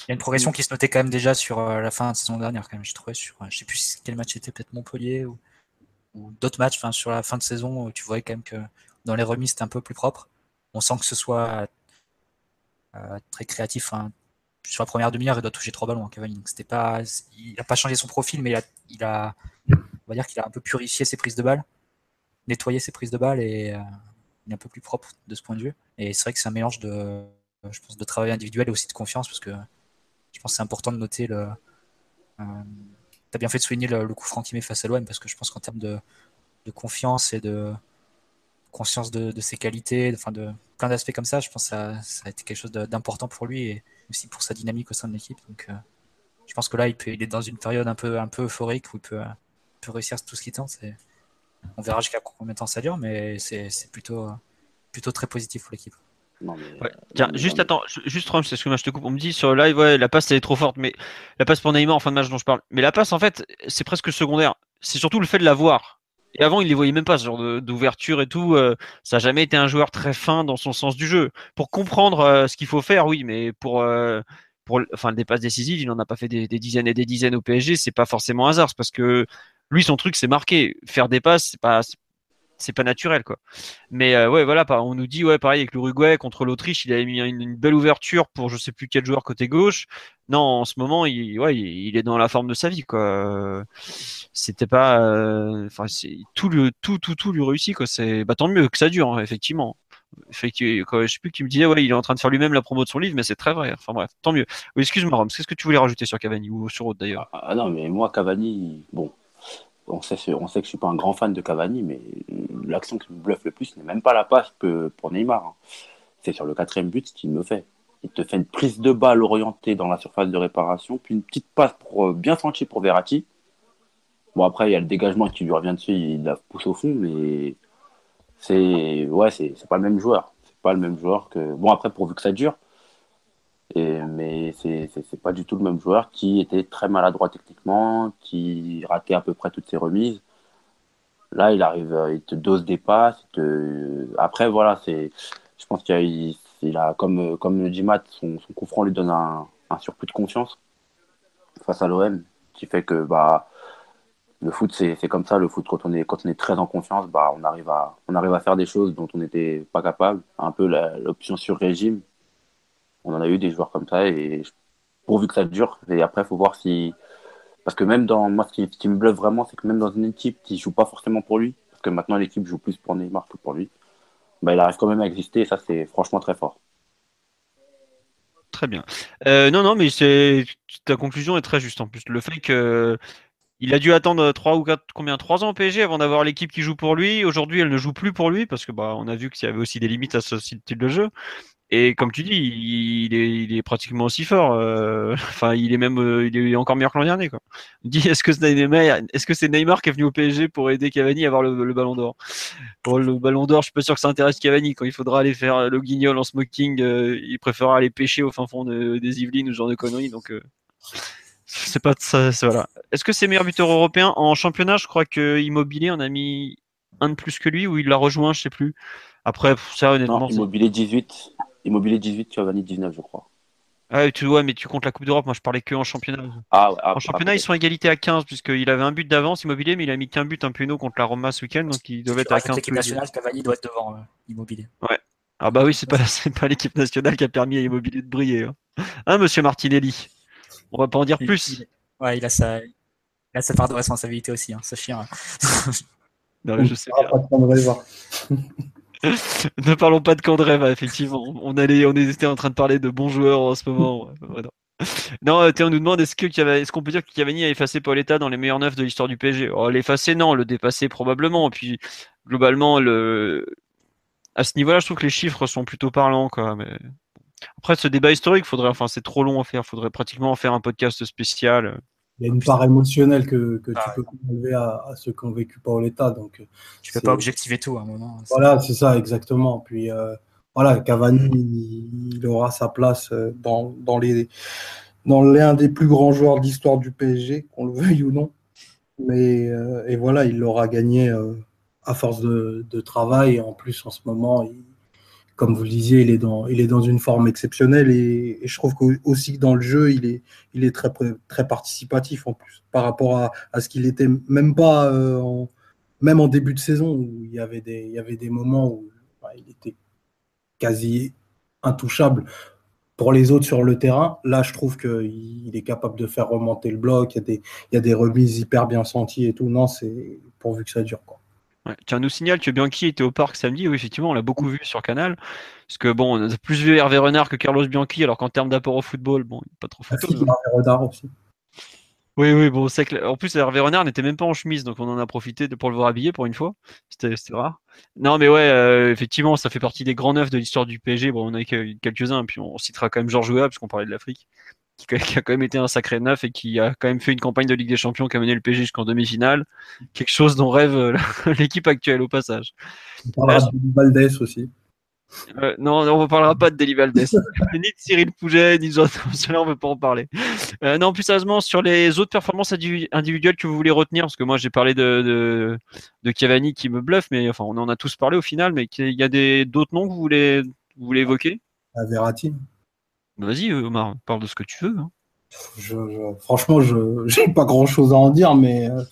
il y a une progression qui se notait quand même déjà sur la fin de saison dernière quand même. Je trouvais sur, je sais plus quel match c'était, peut-être Montpellier ou, d'autres matchs. Enfin sur la fin de saison, tu voyais quand même que dans les remises c'était un peu plus propre. On sent que ce soit très créatif. Sur la première demi-heure, il doit toucher trois ballons, hein, Cavani. c'était pas, il n'a pas changé son profil, mais il a, on va dire qu'il a un peu purifié ses prises de balles, nettoyé ses prises de balles et euh, est un peu plus propre de ce point de vue. Et c'est vrai que c'est un mélange de, je pense, de travail individuel et aussi de confiance, parce que je pense que c'est important de noter le. Euh, tu as bien fait de souligner le, coup franc qu'il met face à l'OM, parce que je pense qu'en termes de, confiance et de conscience de, ses qualités, enfin de plein d'aspects comme ça, je pense que ça, ça a été quelque chose d'important pour lui. Et, aussi pour sa dynamique au sein de l'équipe. Donc, euh, je pense que là, il, peut, il est dans une période un peu, un peu euphorique où il peut, peut réussir tout ce qu'il tente. On verra jusqu'à combien de temps ça dure, mais c'est plutôt, plutôt très positif pour l'équipe. Tiens, juste attends, juste Rom, c'est ce que moi je te coupe. On me dit sur le live, ouais, la passe elle est trop forte, mais la passe pour Neymar en fin de match dont je parle. Mais la passe, en fait, c'est presque secondaire. C'est surtout le fait de la voir. Et avant, il les voyait même pas, ce genre d'ouverture et tout. Euh, ça n'a jamais été un joueur très fin dans son sens du jeu. Pour comprendre euh, ce qu'il faut faire, oui, mais pour, euh, pour enfin, le dépasse décisive, il n'en a pas fait des, dizaines et des dizaines au PSG. C'est pas forcément hasard, parce que lui, son truc, c'est marqué. Faire des passes, c'est pas, c'est pas naturel quoi. Mais euh, ouais voilà, on nous dit ouais pareil avec l'Uruguay contre l'Autriche, il avait mis une, belle ouverture pour je sais plus quel joueur côté gauche. Non, en ce moment il ouais, il est dans la forme de sa vie quoi. C'était pas euh, enfin tout le tout tout tout lui réussit quoi, c'est bah tant mieux que ça dure hein, effectivement. Effectivement, je sais plus qui me disait ouais, il est en train de faire lui-même la promo de son livre mais c'est très vrai. Enfin bref, tant mieux. excuse-moi Rams, qu'est-ce que tu voulais rajouter sur Cavani ou sur autre d'ailleurs? Ah, ah non, mais moi Cavani bon, on sait, que je suis pas un grand fan de Cavani, mais l'action qui me bluffe le plus n'est même pas la passe pour Neymar. Hein. C'est sur le quatrième but ce qu'il me fait. Il te fait une prise de balle orientée dans la surface de réparation, puis une petite passe euh, bien sentie pour Verratti. Bon, après, il y a le dégagement qui lui revient dessus, il la pousse au fond, mais c'est ouais, pas le même joueur. C'est pas le même joueur que. Bon, après, pourvu que ça dure, mais c'est n'est pas du tout le même joueur qui était très maladroit techniquement, qui ratait à peu près toutes ses remises. Là, il arrive, il te dose des passes. Après, voilà, je pense qu'il a, comme, comme le dit Matt, son, son coup franc lui donne un, un, surplus de confiance face à l'OM, qui fait que bah, le foot, c'est comme ça. Le foot, quand on est, quand on est très en confiance, bah, on, arrive à, on arrive à faire des choses dont on n'était pas capable. Un peu l'option sur régime on en a eu des joueurs comme ça et pourvu que ça dure. Et après, faut voir si. Parce que même dans. Moi, ce qui, me bluffe vraiment, c'est que même dans une équipe qui joue pas forcément pour lui, parce que maintenant l'équipe joue plus pour Neymar que pour lui, bah, il arrive quand même à exister et ça, c'est franchement très fort. Très bien. Euh, non, non, mais c'est ta conclusion est très juste en plus. Le fait que il a dû attendre 3 ou 4, combien 3 ans au PSG avant d'avoir l'équipe qui joue pour lui. Aujourd'hui, elle ne joue plus pour lui parce que bah, on a vu qu'il y avait aussi des limites à ce style de jeu. Et comme tu dis, il est, il est pratiquement aussi fort. Euh, enfin, il est même, euh, il est encore meilleur que l'an dernier. Quoi. Dis, est-ce que c'est Neymar, est-ce que c'est Neymar qui est venu au PSG pour aider Cavani à avoir le, Ballon d'Or? Pour le Ballon d'Or, je suis pas sûr que ça intéresse Cavani. Quand il faudra aller faire le guignol en smoking, euh, il préférera aller pêcher au fin fond des Yvelines ou ce genre de conneries. Donc, c'est pas ça. Voilà. Est-ce que c'est meilleur buteur européen en championnat? Je crois que Immobilier en a mis un de plus que lui ou il l'a rejoint, je sais plus. Après, ça honnêtement. Immobilier 18. Immobilier 18, Giovanni 19, je crois. Ah, tu, vois, mais tu comptes la Coupe d'Europe, moi je parlais que en championnat. Ah, ah, en championnat, ils sont égalité à 15, puisqu'il avait un but d'avance Immobilier, mais il a mis qu'un but un peu contre la Roma ce week-end, donc il devait être à 15. L'équipe nationale, Cavani doit être devant euh, Immobilier. Ouais. Ah bah oui, c'est pas, pas l'équipe nationale qui a permis à Immobilier de briller. Hein, hein monsieur Martinelli? On va pas en dire plus. ouais, il a sa, il a sa part de responsabilité aussi, hein, ce chien. non, je sais bien. ne parlons pas de Candreva, effectivement. On allait, on était en train de parler de bons joueurs en ce moment. Non, euh, on nous demande est-ce que est-ce qu'on peut dire que Cavani a effacé Pauletta dans les meilleurs neufs de l'histoire du PSG oh, L'effacer, non, le dépasser probablement. Puis globalement, le... à ce niveau-là, je trouve que les chiffres sont plutôt parlants. Après, ce débat historique, faudrait, enfin, c'est trop long à faire. Il faudrait pratiquement en faire un podcast spécial. Il y a une part émotionnelle que, que tu peux enlever à, ceux qui ont vécu Paoletta. Donc, tu peux pas objectiver tout à un moment. Voilà, c'est ça, exactement. Puis euh, voilà, Cavani, il, aura sa place euh, dans, dans les dans l'un des plus grands joueurs de l'histoire du PSG, qu'on le veuille ou non. Mais euh, et voilà, il l'aura gagné à force de, de, travail. En plus, en ce moment, il, comme vous le disiez, il est dans, il est dans une forme exceptionnelle et, je trouve aussi dans le jeu, il est, il est très, très participatif en plus par rapport à, à ce qu'il était même pas euh, en, même en début de saison où il y avait des, il y avait des moments où bah, il était quasi intouchable pour les autres sur le terrain. Là, je trouve qu'il est capable de faire remonter le bloc. Il y a des, il y a des remises hyper bien senties et tout. Non, c'est pourvu que ça dure. Quoi. Tiens, nous signale que Bianchi était au parc samedi. Oui, effectivement, on l'a beaucoup vu sur Canal. Parce que bon, on a plus vu Hervé Renard que Carlos Bianchi, alors qu'en termes d'apport au football, bon, pas trop photo. Oui, oui, bon, c'est que... En plus, Hervé Renard n'était même pas en chemise, donc on en a profité pour le voir habillé pour une fois. C'était rare. Non, mais ouais, euh, effectivement, ça fait partie des grands neufs de l'histoire du PSG. Bon, on a eu quelques-uns, puis on citera quand même Georges Weah, parce qu'on parlait de l'Afrique qui, a quand même été un sacré neuf et qui a quand même fait une campagne de Ligue des Champions qui a mené le PSG jusqu'en demi-finale. Quelque chose dont rêve euh, l'équipe actuelle au passage. On parlera de Valdez aussi. Euh, non, on ne parlera pas de Deli Valdez. ni de Cyril Pouget, ni de Cela, on ne veut pas en parler. Euh, non, plus sérieusement, sur les autres performances individuelles que vous voulez retenir, parce que moi j'ai parlé de, de, Cavani qui me bluffe, mais enfin, on en a tous parlé au final, mais il y a d'autres noms que vous voulez, vous voulez évoquer? Verratti. Vas-y, Omar, parle de ce que tu veux. Hein. franchement, je n'ai pas grand-chose à en dire, mais euh,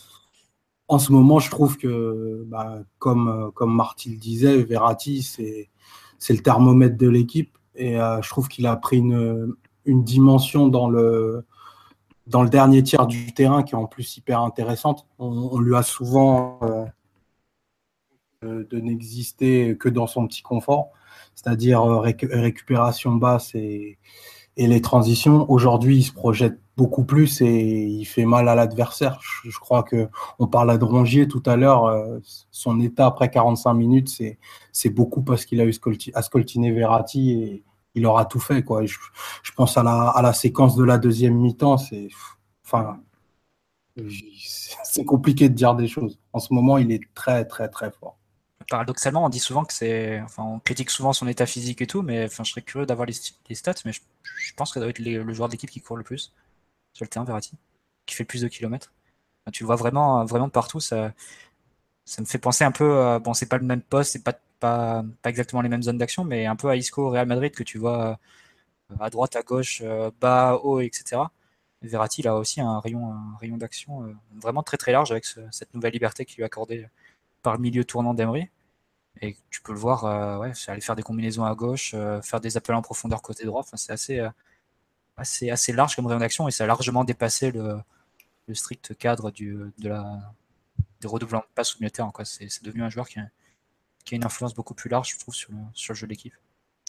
en ce moment, je trouve que, bah, comme, euh, comme Marty le disait, Verratti, c'est le thermomètre de l'équipe. Et euh, je trouve qu'il a pris une, une dimension dans le, dans le dernier tiers du terrain qui est en plus hyper intéressante. On, lui a souvent de n'exister que dans son petit confort c'est-à-dire euh, récupération basse et, les transitions. Aujourd'hui, il se projette beaucoup plus et il fait mal à l'adversaire. Je, crois que on parle de Rongier tout à l'heure. Euh, son état après 45 minutes, c'est beaucoup parce qu'il a eu à scoltiner Verratti et il aura tout fait. Je, pense à la, séquence de la deuxième mi-temps. Enfin c'est compliqué de dire des choses. En ce moment, il est très très très fort paradoxalement, on dit souvent que c'est. Enfin, on critique souvent son état physique et tout, mais enfin, je serais curieux d'avoir les, stats, mais je, pense que ça doit être le joueur d'équipe qui court le plus sur le terrain, Verratti, qui fait le plus de kilomètres. tu le vois vraiment, vraiment partout. Ça, ça me fait penser un peu. bon, c'est pas le même poste, c'est pas, pas, exactement les mêmes zones d'action, mais un peu à Isco, Real Madrid, que tu vois euh, à droite, à gauche, euh, bas, haut, etc. Verratti, il a aussi un rayon, un rayon d'action euh, vraiment très très large avec cette nouvelle liberté qui lui est accordée par le milieu tournant d'Emery. Et tu peux le voir, euh, ouais, aller faire des combinaisons à gauche, euh, faire des appels en profondeur côté droit. C'est assez, euh, assez, assez large comme réaction et ça a largement dépassé le, strict cadre du, de la, des redoublements de passe au milieu de. C'est, devenu un joueur qui a, qui a, une influence beaucoup plus large, je trouve, sur le, sur le jeu de l'équipe.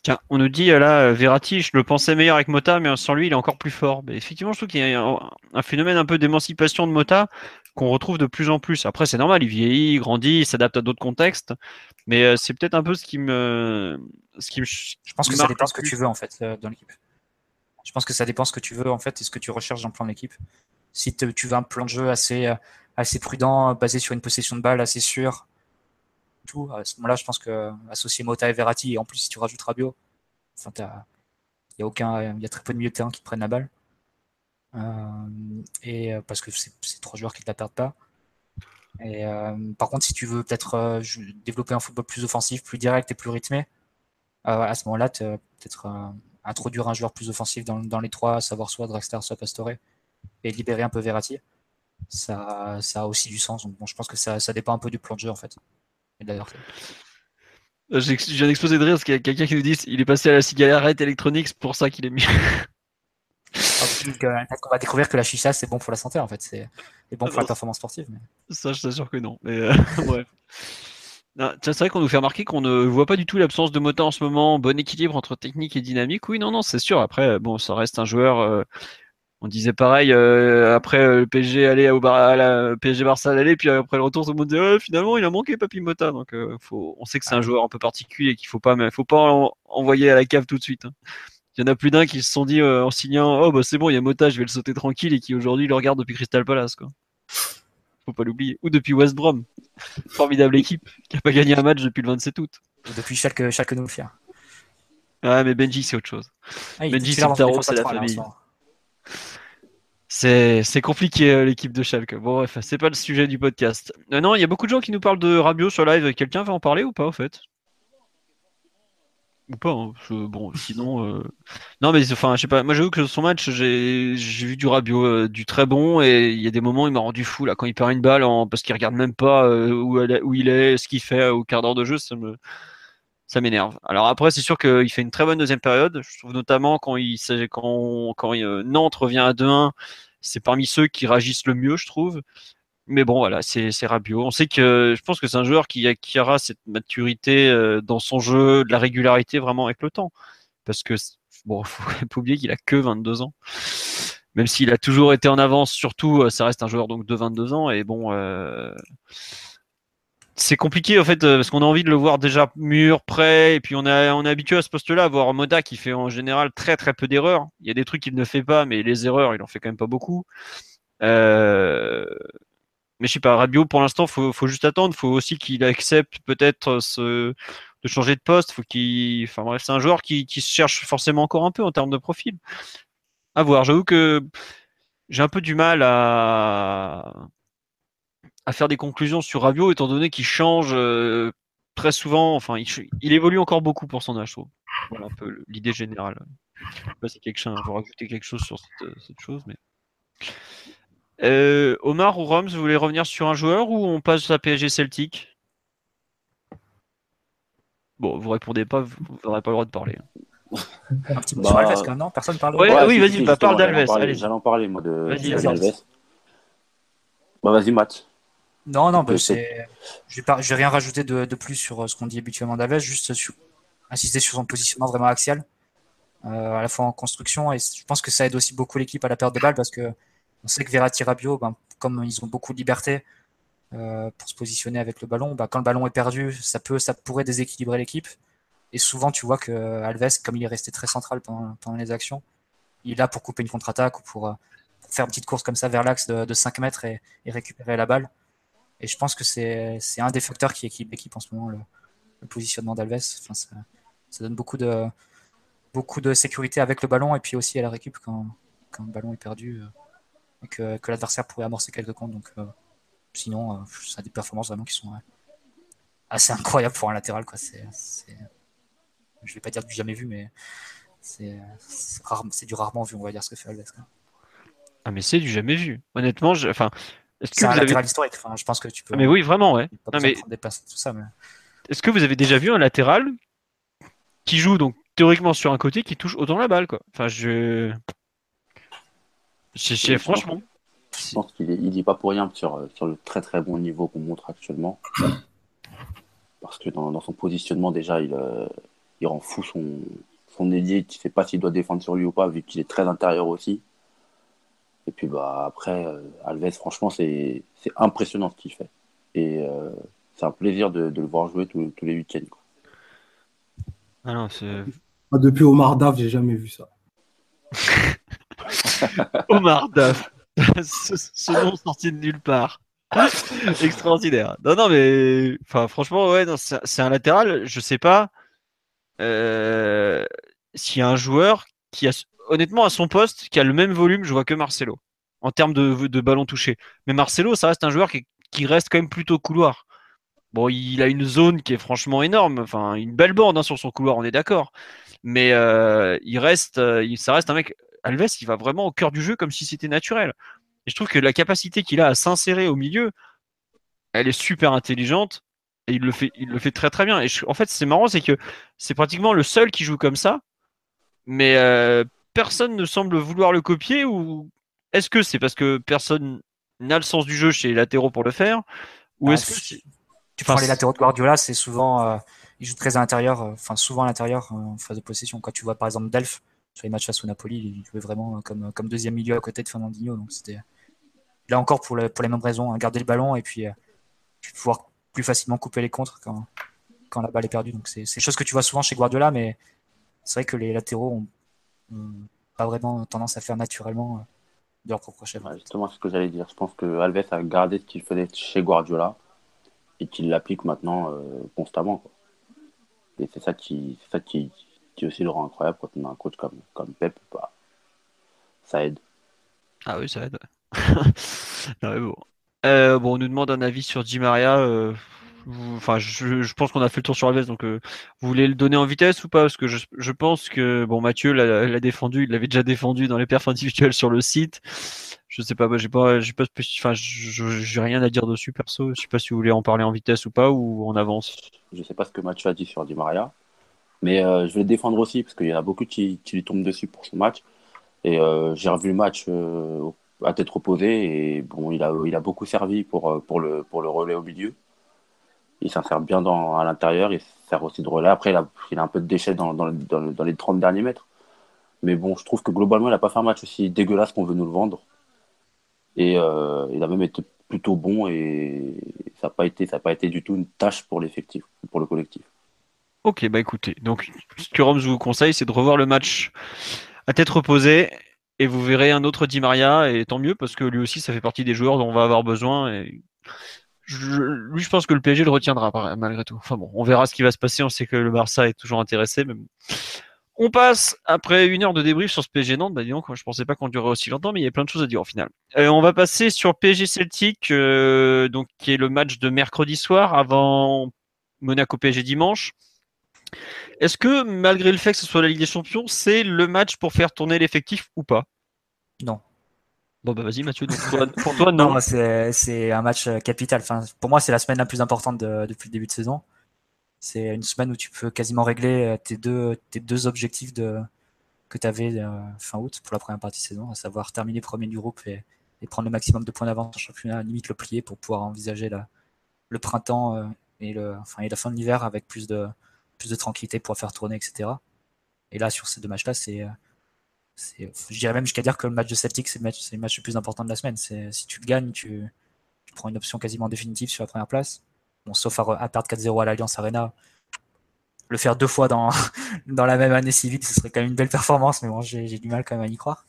Tiens, on nous dit là, Verratti, je le pensais meilleur avec Mota, mais sans lui, il est encore plus fort. Mais effectivement, je trouve qu'il y a un, phénomène un peu d'émancipation de Mota qu'on retrouve de plus en plus. Après, c'est normal, il vieillit, il grandit, il s'adapte à d'autres contextes. Mais euh, c'est peut-être un peu ce qui me. Ce qui me je pense que ça dépend ce que tu veux en fait euh, dans l'équipe. Je pense que ça dépend ce que tu veux en fait et ce que tu recherches dans le plan de l'équipe. Si tu veux un plan de jeu assez, euh, assez prudent, basé sur une possession de balle assez sûre, à ce moment-là, je pense que associer Mota et Verratti, et en plus si tu rajoutes Rabiot, il y a aucun, y a très peu de milieu de terrain qui prennent la balle. et parce que c'est trois joueurs qui ne la perdent pas. Et, euh, par contre, si tu veux peut-être euh, développer un football plus offensif, plus direct et plus rythmé, euh, à ce moment-là, peut-être introduire un joueur plus offensif dans, les trois, savoir soit Draxler, soit Pastore, et libérer un peu Verratti, ça, ça a aussi du sens. Donc, bon, je pense que ça, ça dépend un peu du plan de jeu en fait. Et d'ailleurs, je viens d'exploser de rire parce qu'il y a quelqu'un qui nous dit il est passé à la cigarette électronique, c'est pour ça qu'il est mieux. on va découvrir que la chicha c'est bon pour la santé en fait, c'est bon pour la performance sportive. Mais... Ça, je t'assure que non. Mais euh, bref. C'est vrai qu'on nous fait remarquer qu'on ne voit pas du tout l'absence de Mota en ce moment, bon équilibre entre technique et dynamique. Oui, non, non, c'est sûr. Après, bon, ça reste un joueur. Euh, on disait pareil euh, après euh, le PSG aller au bar, à la PSG Barça aller, puis après le retour, tout le monde disait finalement il a manqué Papi Mota. Donc faut, on sait que c'est un joueur un peu particulier qu'il faut pas, faut pas envoyer à la cave tout de suite. Hein. Il y en a plus d'un qui se sont dit en signant oh bah c'est bon il y a Mota, je vais le sauter tranquille et qui aujourd'hui le regarde depuis Crystal Palace quoi faut pas l'oublier. Ou depuis West Brom, formidable équipe qui a pas gagné un match depuis le 27 août. depuis chaque chaque nous fier. Ouais, mais Benji c'est autre chose. Ah, Benji c'est c'est la famille. C'est compliqué euh, l'équipe de Schalke. Bon bref, c'est pas le sujet du podcast. Euh, non, il y a beaucoup de gens qui nous parlent de Rabiot sur live. Quelqu'un va en parler ou pas au fait? Ou pas. Hein, bon, sinon, euh, non, mais enfin, je sais pas. Moi, j'avoue que son match, j'ai vu du Rabiot, du très bon, et il y a des moments, il m'a rendu fou là quand il perd une balle parce qu'il regarde même pas où, il est, ce qu'il fait au quart d'heure de jeu, ça me ça m'énerve. Alors après, c'est sûr qu'il fait une très bonne deuxième période. Je trouve notamment quand il quand, quand Nantes revient à 2-1, c'est parmi ceux qui réagissent le mieux, je trouve. Mais bon, voilà, c'est Rabiot. On sait que je pense que c'est un joueur qui acquérera cette maturité euh, dans son jeu, de la régularité vraiment avec le temps. Parce que, bon, faut pas oublier qu'il a que 22 ans. Même s'il a toujours été en avance, surtout, euh, ça reste un joueur donc de 22 ans. Et bon, euh, c'est compliqué en fait, parce qu'on a envie de le voir déjà mûr, prêt. Et puis on, a, on est habitué à ce poste-là à voir Moda qui fait en général très très peu d'erreurs. Il y a des trucs qu'il ne fait pas, mais les erreurs, il en fait quand même pas beaucoup. Euh, mais je sais pas, Rabiot pour l'instant, faut, faut juste attendre. Faut aussi qu'il accepte peut-être ce, de changer de poste. Faut qu'il, enfin bref, c'est un joueur qui, qui, se cherche forcément encore un peu en termes de profil. À voir. J'avoue que j'ai un peu du mal à, à faire des conclusions sur Rabiot étant donné qu'il change euh, très souvent. Enfin, il, évolue encore beaucoup pour son âge. Voilà un peu l'idée générale. Je sais pas si quelqu'un veut rajouter quelque chose sur cette, cette chose, mais. Euh, Omar ou Roms, vous voulez revenir sur un joueur ou on passe à PSG Celtic? Bon, vous répondez pas, vous n'aurez pas le droit de parler. Un petit peu bah, sur Alves quand même, non? Personne parle ouais, Oui, vas-y, bah, parle d'Alves. J'allais en parler, moi, de, Alves. Bah, vas-y, Matt. Non, non, bah, c'est... je ne vais, rien rajouter de, de plus sur euh, ce qu'on dit habituellement d'Alves, juste sur... insister sur son positionnement vraiment axial, euh, à la fois en construction, et je pense que ça aide aussi beaucoup l'équipe à la perte de balle parce que on sait que Verratti Rabiot, ben, comme ils ont beaucoup de liberté euh, pour se positionner avec le ballon, ben, quand le ballon est perdu, ça, peut, ça pourrait déséquilibrer l'équipe. Et souvent, tu vois que Alves, comme il est resté très central pendant, les actions, il est là pour couper une contre-attaque ou pour, euh, faire une petite course comme ça vers l'axe de, 5 mètres et, récupérer la balle. Et je pense que c'est un des facteurs qui équipe l'équipe en ce moment, le, positionnement d'Alves. Enfin, ça, donne beaucoup de, beaucoup de sécurité avec le ballon et puis aussi à la récup quand, quand le ballon est perdu. Euh, que, l'adversaire pourrait amorcer quelques comptes. Donc, euh, sinon, euh, ça a des performances vraiment qui sont assez incroyables pour un latéral. Quoi. C'est, je vais pas dire du jamais vu, mais c'est, c'est, du rarement vu, on va dire, ce que fait Alves. Ah, mais c'est du jamais vu. Honnêtement, je, enfin, est-ce que c'est un latéral historique. Enfin, je pense que tu peux. Ah, mais oui, vraiment, ouais. mais... tout ça, mais... Est-ce que vous avez déjà vu un latéral qui joue donc théoriquement sur un côté qui touche autant la balle, quoi? Enfin, je franchement. Je pense qu'il n'est il pas pour rien sur, sur le très très bon niveau qu'on montre actuellement. Parce que dans, son positionnement, déjà, il, euh, il rend fou son, son ailier qui ne sait pas s'il doit défendre sur lui ou pas, vu qu'il est très intérieur aussi. Et puis bah, après, euh, Alves, franchement, c'est impressionnant ce qu'il fait. Et euh, c'est un plaisir de, de, le voir jouer tous, tous les week-ends. Ah Depuis Omar Dav, j'ai jamais vu ça. Omar Duff. ce, nom sorti de nulle part. Extraordinaire. Non, non, mais enfin, franchement, ouais, c'est un latéral. Je sais pas euh, s'il y a un joueur qui a, honnêtement, à son poste, qui a le même volume, je vois que Marcelo en termes de, ballon touché. Mais Marcelo, ça reste un joueur qui, reste quand même plutôt couloir. Bon, il a une zone qui est franchement énorme, enfin une belle bande hein, sur son couloir, on est d'accord. Mais euh, il reste, euh, ça reste un mec Alves, il va vraiment au cœur du jeu comme si c'était naturel. Et je trouve que la capacité qu'il a à s'insérer au milieu, elle est super intelligente et il le fait, il le fait très très bien. Et en fait, c'est marrant, c'est que c'est pratiquement le seul qui joue comme ça, mais euh, personne ne semble vouloir le copier ou est-ce que c'est parce que personne n'a le sens du jeu chez les latéraux pour le faire ou bah, est-ce que Tu prends les latéraux de Guardiola, c'est souvent, euh, il joue très à l'intérieur, euh, enfin souvent à l'intérieur euh, en phase de possession. Quand tu vois par exemple Delph sur les matchs face au Napoli, il jouait vraiment comme, comme deuxième milieu à côté de Fernandinho. Donc c'était là encore pour, pour les mêmes raisons, hein, garder le ballon et puis, pouvoir plus facilement couper les contres quand, quand la balle est perdue. Donc c'est des choses que tu vois souvent chez Guardiola, mais c'est vrai que les latéraux ont, pas vraiment tendance à faire naturellement de leur propre chef. justement, ce que j'allais dire. Je pense que Alves a gardé ce qu'il faisait chez Guardiola et qu'il l'applique maintenant euh, constamment. Et c'est ça qui, ça qui, qui aussi le rend incroyable quand on a un coach comme, comme Pep. Bah, ça aide. Ah oui, ça aide. bon. Euh, bon, on nous demande un avis sur Di Maria. Euh, enfin, je, pense qu'on a fait le tour sur Alves, donc vous voulez le donner en vitesse ou pas? Parce que je, pense que bon, Mathieu l'a défendu, il l'avait déjà défendu dans les perfs individuels sur le site je sais pas, j'ai pas, j'ai pas, enfin, j'ai rien à dire dessus perso. Je sais pas si vous voulez en parler en vitesse ou pas ou en avance. Je sais pas ce que Mathieu a dit sur Di Maria, mais euh, je vais le défendre aussi parce qu'il y en a beaucoup qui, lui tombent dessus pour son match. Et euh, j'ai revu le match euh, à tête reposée et bon, il a, il a beaucoup servi pour, pour, le, pour le relais au milieu. Il s'insère bien dans, à l'intérieur, il sert aussi de relais. Après, il a, un peu de déchets dans, dans, les 30 derniers mètres. Mais bon, je trouve que globalement, il n'a pas fait un match aussi dégueulasse qu'on veut nous le vendre. Et euh, il a même été plutôt bon et ça n'a pas été pas été du tout une tâche pour l'effectif, pour le collectif. Ok, bah écoutez, donc ce que Roms vous conseille, c'est de revoir le match à tête reposée et vous verrez un autre Di Maria et tant mieux parce que lui aussi ça fait partie des joueurs dont on va avoir besoin je, lui je pense que le PSG le retiendra malgré tout. Enfin bon, on verra ce qui va se passer. On sait que le Barça est toujours intéressé, mais on passe, après une heure de débrief sur ce PSG Nantes, bah disons, je pensais pas qu'on durerait aussi longtemps, mais il y a plein de choses à dire au final. Euh, on va passer sur PSG Celtic, euh, donc qui est le match de mercredi soir avant Monaco PSG dimanche. Est-ce que malgré le fait que ce soit la Ligue des Champions, c'est le match pour faire tourner l'effectif ou pas? Non. Bon bah vas-y Mathieu, pour toi non. non c'est un match capital. Enfin, pour moi c'est la semaine la plus importante depuis le début de saison. C'est une semaine où tu peux quasiment régler euh, tes deux, tes deux objectifs de, que tu avais euh, fin août pour la première partie de saison, à savoir terminer premier du groupe et, prendre le maximum de points d'avance en championnat, limite le plier pour pouvoir envisager la, le printemps euh, et, le, enfin, et la fin de l'hiver avec plus de, plus de tranquillité pour faire tourner, etc. Et là, sur ces deux matchs-là, c'est, je dirais même jusqu'à dire que le match de Celtic, c'est le match, le plus important de la semaine. Si tu le gagnes, tu, prends une option quasiment définitive sur la première place sauf à, perdre 4-0 à l'Alliance Arena. Le faire deux fois dans, la même année civile, ce serait quand même une belle performance, mais bon, j'ai du mal quand même à y croire.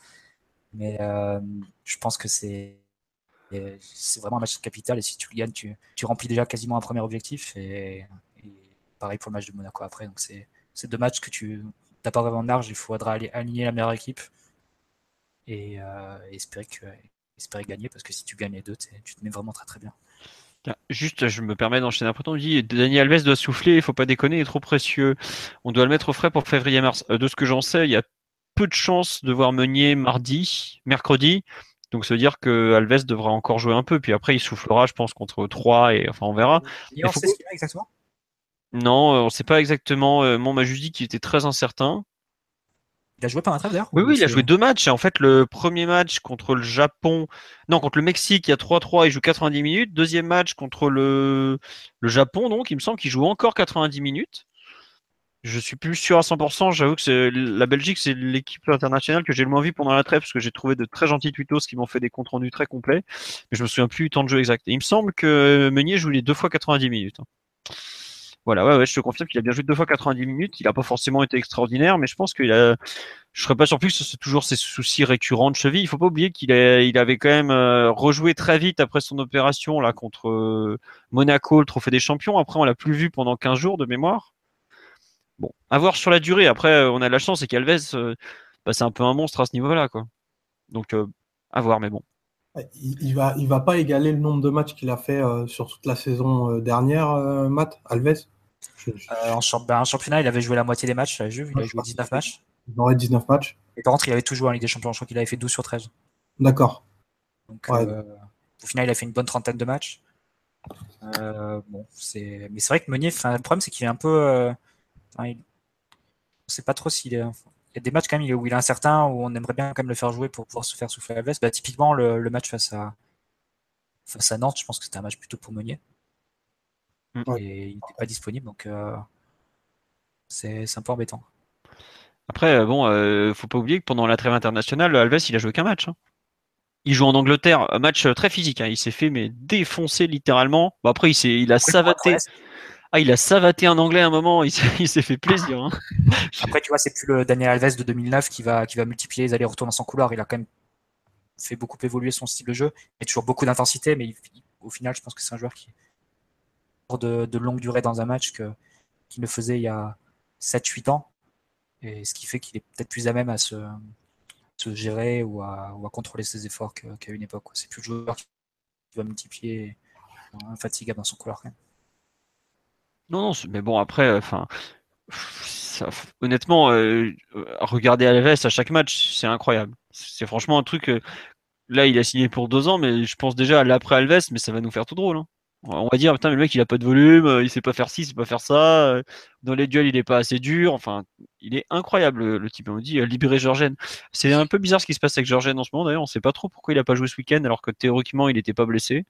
Mais euh, je pense que c'est vraiment un match capital et si tu le gagnes, tu, remplis déjà quasiment un premier objectif et, pareil pour le match de Monaco après. Donc c'est deux matchs que tu n'as pas vraiment de marge, il faudra aller aligner la meilleure équipe et, euh, espérer, que, espérer gagner parce que si tu gagnes les deux, tu te mets vraiment très très bien. Juste, je me permets d'enchaîner après. On dit Daniel Alves doit souffler, il faut pas déconner, il est trop précieux. On doit le mettre au frais pour février-mars. Euh, de ce que j'en sais, il y a peu de chances de voir Meunier mardi, mercredi. Donc ça veut dire que Alves devra encore jouer un peu. Puis après, il soufflera, je pense, contre 3 et enfin on verra. on sait ce qu'il a exactement Non, euh, on ne sait pas exactement. Euh, Mon m'a juste dit qu'il était très incertain. Il a joué pendant un trêve d'ailleurs Oui, oui, il a joué deux matchs. Et en fait, le premier match contre le Japon, non, contre le Mexique, il y a 3-3, il joue 90 minutes. Deuxième match contre le, le Japon, donc il me semble qu'il joue encore 90 minutes. Je suis plus sûr à 100%. J'avoue que la Belgique, c'est l'équipe internationale que j'ai le moins vu pendant la trêve parce que j'ai trouvé de très gentils tutos qui m'ont fait des comptes rendus très complets. Mais je me souviens plus du temps de jeu exact. il me semble que Meunier joue les deux fois 90 minutes. Hein. Voilà, ouais, ouais, je te confirme qu'il a bien joué deux fois 90 minutes. Il n'a pas forcément été extraordinaire, mais je pense qu'il a. Je serais pas surpris que ce soit toujours ses soucis récurrents de cheville. Il faut pas oublier qu'il il avait quand même euh, rejoué très vite après son opération contre euh, Monaco, le Trophée des Champions. Après, on l'a plus vu pendant 15 jours de mémoire. Bon, à voir sur la durée. Après, euh, on a la chance, c'est qu'Alves, bah, c'est un peu un monstre à ce niveau-là, quoi. Donc, à voir, mais bon. Il, va, il va pas égaler le nombre de matchs qu'il a fait sur toute la saison dernière, Matt Alves? Euh, en, ben, championnat, il avait joué la moitié des matchs, il a joué 19 matchs. Il 19 matchs. Et par contre, il avait tout joué en Ligue des Champions, je crois qu'il avait fait 12 sur 13. D'accord. Euh, au final, il a fait une bonne trentaine de matchs. Euh, bon, c'est... Mais c'est vrai que Meunier, le problème, c'est qu'il est un peu. On ne sait pas trop s'il est. Il y a des matchs quand même où il est incertain, où on aimerait bien quand même le faire jouer pour pouvoir se faire souffler la veste. Bah, typiquement, le, match face à, face à Nantes, je pense que c'était un match plutôt pour Meunier. Mm. Et il n'était pas disponible, donc euh, c'est un peu embêtant. Après, euh, bon, euh, faut pas oublier que pendant la trêve internationale, Alves, il a joué qu'un match. hein. Il joue en Angleterre, un match très physique. hein. Il s'est fait mais défoncer littéralement. Bon, après, il, s'est- il a savaté. Ah, il a savaté un anglais à un moment. Il s'est il s'est fait plaisir. hein. Après, tu vois, c'est plus le Daniel Alves de 2009 qui va, qui va multiplier les allers-retours dans son couloir. Il a quand même fait beaucoup évoluer son style de jeu. Il y a toujours beaucoup d'intensité, mais il- au final, je pense que c'est un joueur qui de, longue durée dans un match qu'il ne faisait il y a 7-8 ans. Et ce qui fait qu'il est peut-être plus à même à se, gérer ou à, contrôler ses efforts qu'à une époque. C'est plus le joueur qui va multiplier infatigable dans son couloir. Quand même. Non, non, mais bon, après, enfin, honnêtement, euh, regarder Alves à chaque match, c'est incroyable. C'est franchement un truc. euh, là, il a signé pour deux ans, mais je pense déjà à l'après Alves, mais ça va nous faire tout drôle. hein. On va dire, putain, mais le mec, il a pas de volume, euh, il sait pas faire ci, il sait pas faire ça. euh, Dans les duels, il est pas assez dur. Enfin, il est incroyable, le, type. On dit, euh, libérer Georgen. C'est un peu bizarre ce qui se passe avec Georgen en ce moment. D'ailleurs, on sait pas trop pourquoi il a pas joué ce week-end, alors que théoriquement, il était pas blessé.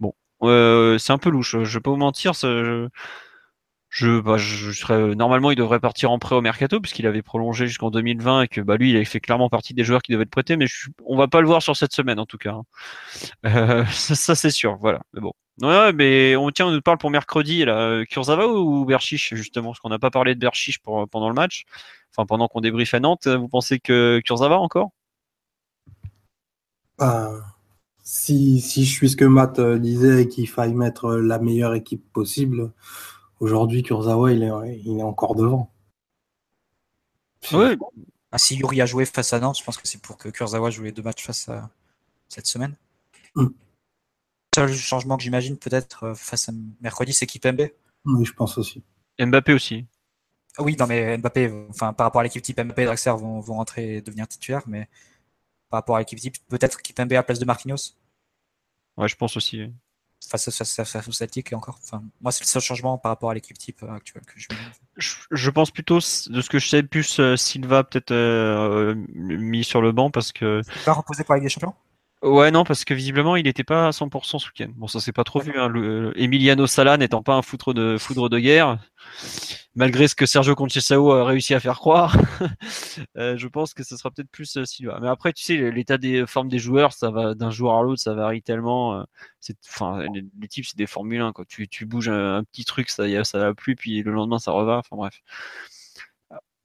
Bon, euh, c'est un peu louche. Je vais pas vous mentir, je, je, bah, je serais, normalement, il devrait partir en prêt au mercato puisqu'il avait prolongé jusqu'en 2020 et que bah, lui, il avait fait clairement partie des joueurs qui devaient être prêtés, mais je, on va pas le voir sur cette semaine en tout cas. hein. Euh, ça, c'est sûr, voilà. Mais bon, ouais, mais on tient, on nous parle pour mercredi là, euh, Kurzawa ou Berchiche justement, parce qu'on n'a pas parlé de Berchiche pour, pendant le match, enfin pendant qu'on débriefe à Nantes. Vous pensez que Kurzawa encore? Bah, si, si je suis ce que Matt euh, disait et qu'il faille mettre euh, la meilleure équipe possible, aujourd'hui Kurzawa il est, il est encore devant. Oui, Ah, si Yuri a joué face à Nantes, je pense que c'est pour que Kurzawa joue les deux matchs face à cette semaine. Mm. Seul changement que j'imagine peut-être euh, face à mercredi, c'est Kipembe. Oui, je pense aussi. Mbappé aussi. Ah Oui, non, mais Mbappé, enfin, par rapport à l'équipe type Mbappé et Draxler vont, vont rentrer et devenir titulaires, mais par rapport à l'équipe type, peut-être Kipembe à la place de Marquinhos Ouais, je pense aussi. face à, face Celtic et encore. Enfin, moi, c'est le seul changement par rapport à l'équipe type euh, actuelle que je Je, je pense plutôt, de ce que je sais, plus euh, Silva peut-être euh, mis sur le banc parce que Pas reposé pour la Ligue des Champions? Ouais, non, parce que visiblement, il n'était pas à 100% ce week-end. Bon, ça s'est pas trop vu. Hein. Le, Emiliano Sala n'étant pas un foudre de, foudre de guerre, malgré ce que Sergio Conceição a réussi à faire croire, euh, je pense que ce sera peut-être plus euh, Silva. Mais après, tu sais, l'état des formes des joueurs, ça va d'un joueur à l'autre, ça varie tellement. euh, c'est, enfin, les, les types, c'est des Formule 1. Quoi. Tu, tu bouges un, un petit truc, ça y a, ça va plus, puis le lendemain, ça revient. Enfin bref.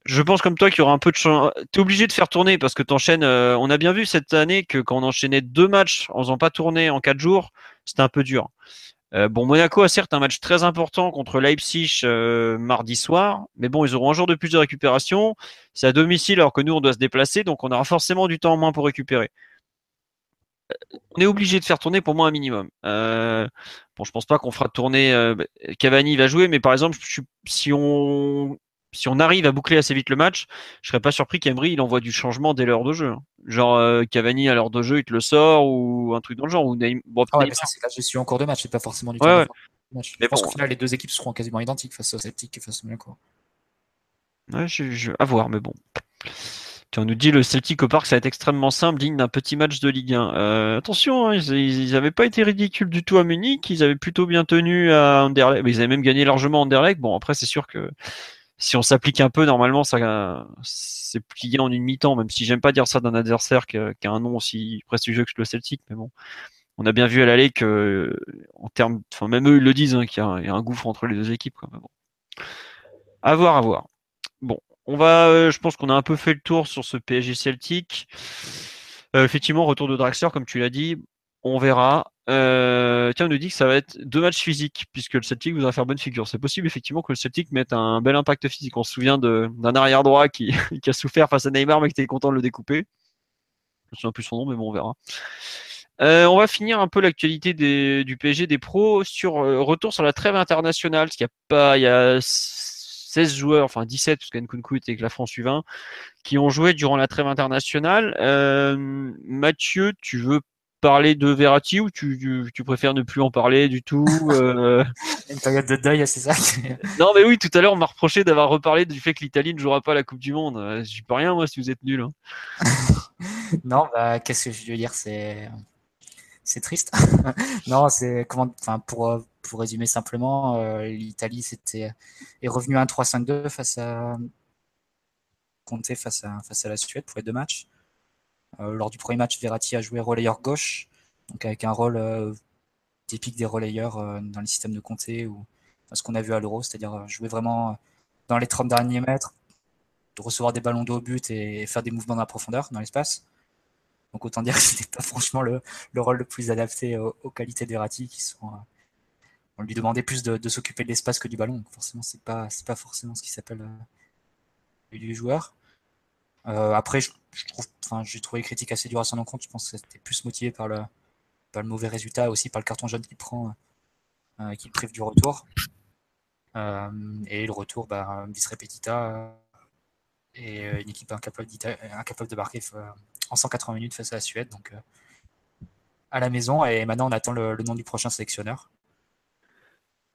Je pense comme toi qu'il y aura un peu de changement. T'es obligé de faire tourner parce que t'enchaînes. Euh, on a bien vu cette année que quand on enchaînait deux matchs en faisant pas tourner en quatre jours, c'était un peu dur. Euh, bon, Monaco a certes un match très important contre Leipzig euh, mardi soir, mais bon, ils auront un jour de plus de récupération. C'est à domicile alors que nous on doit se déplacer, donc on aura forcément du temps en moins pour récupérer. Euh, On est obligé de faire tourner pour moi un minimum. Euh, bon, je pense pas qu'on fera tourner. Cavani va jouer, mais par exemple, si on si on arrive à boucler assez vite le match, je serais pas surpris qu'Emery il envoie du changement dès l'heure de jeu. hein. Genre euh, Cavani à l'heure de jeu, il te le sort ou un truc dans le genre. Ou bon, Ah ouais, mais ça, c'est la gestion en cours de match, c'est pas forcément du Ouais, temps. ouais. de match. Mais je pense bon. qu'au final, les deux équipes seront quasiment identiques face au Celtic et face au Monaco. Ouais, je, je- à voir, mais bon. On nous dit le Celtic au parc, ça va être extrêmement simple, digne d'un petit match de Ligue 1. Euh, attention, hein, ils n'avaient pas été ridicules du tout à Munich, ils avaient plutôt bien tenu à Anderlecht, mais ils avaient même gagné largement Anderlecht. Bon, après, c'est sûr que si on s'applique un peu, normalement, ça, c'est plié en une mi-temps, même si j'aime pas dire ça d'un adversaire qui a, un nom aussi prestigieux que le Celtic, mais bon. On a bien vu à l'aller que, en termes, enfin, même eux, ils le disent, hein, qu'il y, a un- gouffre entre les deux équipes, quoi. Mais bon. À voir, à voir. Bon, on va, euh, je pense qu'on a un peu fait le tour sur ce PSG Celtic. Euh, effectivement, retour de Draxler, comme tu l'as dit, on verra. Euh, tiens, on nous dit que ça va être deux matchs physiques, puisque le Celtic voudra faire bonne figure. C'est possible, effectivement, que le Celtic mette un bel impact physique. On se souvient d'un arrière droit qui, a souffert face à Neymar, mais qui était content de le découper. Je me souviens plus son nom, mais bon, on verra. Euh, on va finir un peu l'actualité du PSG des pros sur euh, retour sur la trêve internationale, parce y a pas, il y a 16 joueurs, enfin 17, parce qu'Nkunku était avec la France U20, qui ont joué durant la trêve internationale. Euh, Mathieu, tu veux parler de Verratti ou tu, tu, tu préfères ne plus en parler du tout euh, Une période de deuil, c'est ça Non, mais oui, tout à l'heure, on m'a reproché d'avoir reparlé du fait que l'Italie ne jouera pas la Coupe du Monde. Euh, J'y peux rien, moi, si vous êtes nuls. hein. Non, bah, qu'est-ce que je veux dire C'est c'est triste. non, c'est comment, enfin, pour, pour résumer simplement, euh, l'Italie c'était est revenue à 1-3-5-2 face à Conte face à, face à la Suède pour les deux matchs. Euh, lors du premier match, Verratti a joué relayeur gauche, avec un rôle euh, typique des relayeurs dans le système de Conte ou ce qu'on a vu à l'Euro, c'est-à-dire jouer vraiment dans les 30 derniers mètres, de recevoir des ballons d'eau au but et faire des mouvements dans la profondeur, dans l'espace. Donc autant dire que ce n'était pas franchement le, le, rôle le plus adapté aux, qualités d'Erati qui sont. Euh, on lui demandait plus de, s'occuper de l'espace que du ballon. Donc forcément, pas c'est pas forcément ce qui s'appelle euh, du joueur. Euh, après, j'ai trouvé les critiques assez dures à son encontre. Je pense que c'était plus motivé par le, le mauvais résultat, aussi par le carton jaune qu'il prend, euh, qu'il prive du retour. et le retour, bah, bis repetita et une équipe incapable, de marquer en 180 minutes face à la Suède. Donc, euh, à la maison. Et maintenant, on attend le, nom du prochain sélectionneur.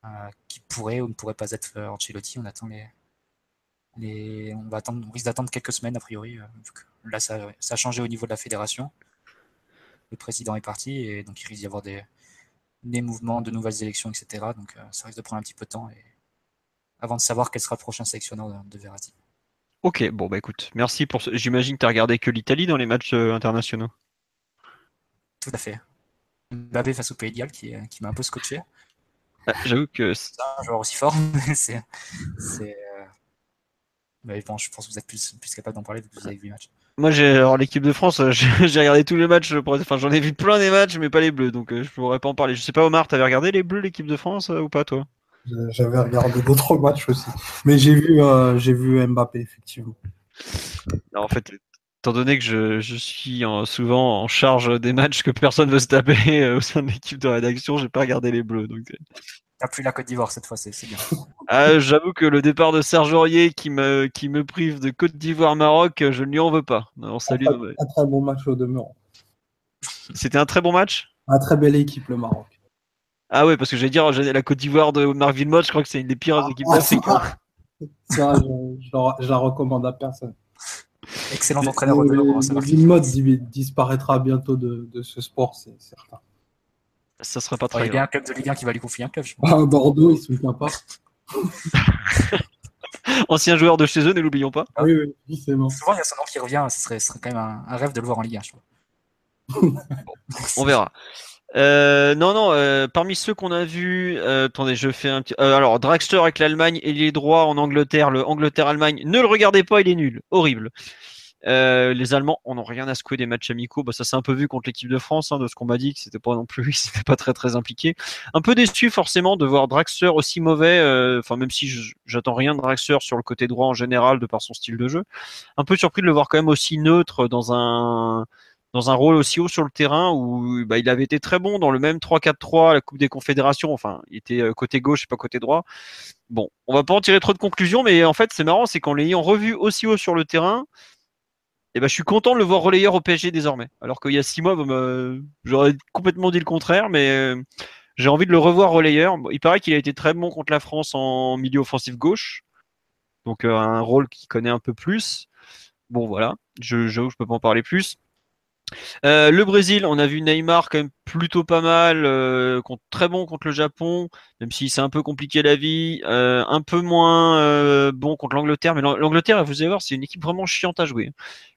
Euh, qui pourrait ou ne pourrait pas être euh, Ancelotti. On attend les. Les on, va attendre, on risque d'attendre quelques semaines, a priori. là, ça, ça, a changé au niveau de la fédération. Le président est parti et donc il risque d'y avoir des, des mouvements, de nouvelles élections, etc. Donc ça risque de prendre un petit peu de temps et... avant de savoir quel sera le prochain sélectionneur de, Verratti. Ok, bon bah écoute, merci pour ce. J'imagine que tu as regardé que l'Italie dans les matchs euh, internationaux. Tout à fait. Mbappé face au Pays de qui, qui m'a un peu scotché. Ah, j'avoue que. C'est un joueur aussi fort, c'est. C'est euh, Mais bon, je pense que vous êtes plus, plus capable d'en parler vu que vous avez vu les matchs. Moi, j'ai alors l'équipe de France, euh, j'ai regardé tous les matchs. Enfin, j'en ai vu plein des matchs, mais pas les Bleus, donc je pourrais pas en parler. Je sais pas, Omar, t'avais regardé les Bleus, l'équipe de France ou pas, toi? J'avais regardé d'autres matchs aussi. Mais j'ai vu, euh, j'ai vu Mbappé, effectivement. en fait, étant donné que je, je suis souvent en charge des matchs que personne ne veut se taper euh, au sein de l'équipe de rédaction, j'ai pas regardé les bleus. Donc... T'as plus la Côte d'Ivoire cette fois, c'est bien. Ah, j'avoue que le départ de Serge Aurier qui me, qui me prive de Côte d'Ivoire-Maroc, je ne lui en veux pas. un, très, un très bon match au demeurant. C'était un très bon match? Un très belle équipe, le Maroc. Ah ouais, parce que j'allais dire, la Côte d'Ivoire de Marc Villemot, je crois que c'est une des pires équipes ah, d'Afrique. Hein. Ça, je, la recommande à personne. Excellent entraîneur. Villemot disparaîtra bientôt de, ce sport, c'est certain. Ça sera pas très Il y a un club de Ligue 1 qui va lui confier un club. Je pense. Ah, Bordeaux, il se souvient pas. Ancien joueur de chez eux, ne l'oublions pas. Ah, oui, oui, c'est bon. Souvent, il y a son nom qui revient. Ce serait, quand même un, rêve de le voir en Ligue 1, je on verra. Euh, non, non, euh, parmi ceux qu'on a vus, euh, attendez, je fais un petit. alors, Dragster avec l'Allemagne et les droits en Angleterre, le Angleterre-Allemagne, ne le regardez pas, il est nul, horrible. Les Allemands, on n'a rien à secouer des matchs amicaux. Bah, ça s'est un peu vu contre l'équipe de France, hein, de ce qu'on m'a dit, que c'était pas non plus, pas très très impliqué. Un peu déçu forcément de voir Dragster aussi mauvais. Enfin, même si j'attends rien de Dragster sur le côté droit en général, de par son style de jeu. Un peu surpris de le voir quand même aussi neutre dans un dans un rôle aussi haut sur le terrain où bah, il avait été très bon dans le même 3-4-3 à la Coupe des Confédérations. Enfin, il était euh, côté gauche et pas côté droit. Bon, on va pas en tirer trop de conclusions, mais en fait, c'est marrant, c'est qu'en l'ayant revu aussi haut sur le terrain, eh ben, je suis content de le voir relayeur au PSG désormais. Alors qu'il y a six mois, bah, j'aurais complètement dit le contraire, mais euh, j'ai envie de le revoir relayeur. Il paraît qu'il a été très bon contre la France en milieu offensif gauche, donc euh, un rôle qu'il connaît un peu plus. Bon, voilà, je, je peux pas en parler plus. Euh, le Brésil, on a vu Neymar quand même plutôt pas mal, euh, très bon contre le Japon, même si c'est un peu compliqué la vie, euh, un peu moins bon contre l'Angleterre, mais l'Angleterre, vous allez voir, c'est une équipe vraiment chiante à jouer.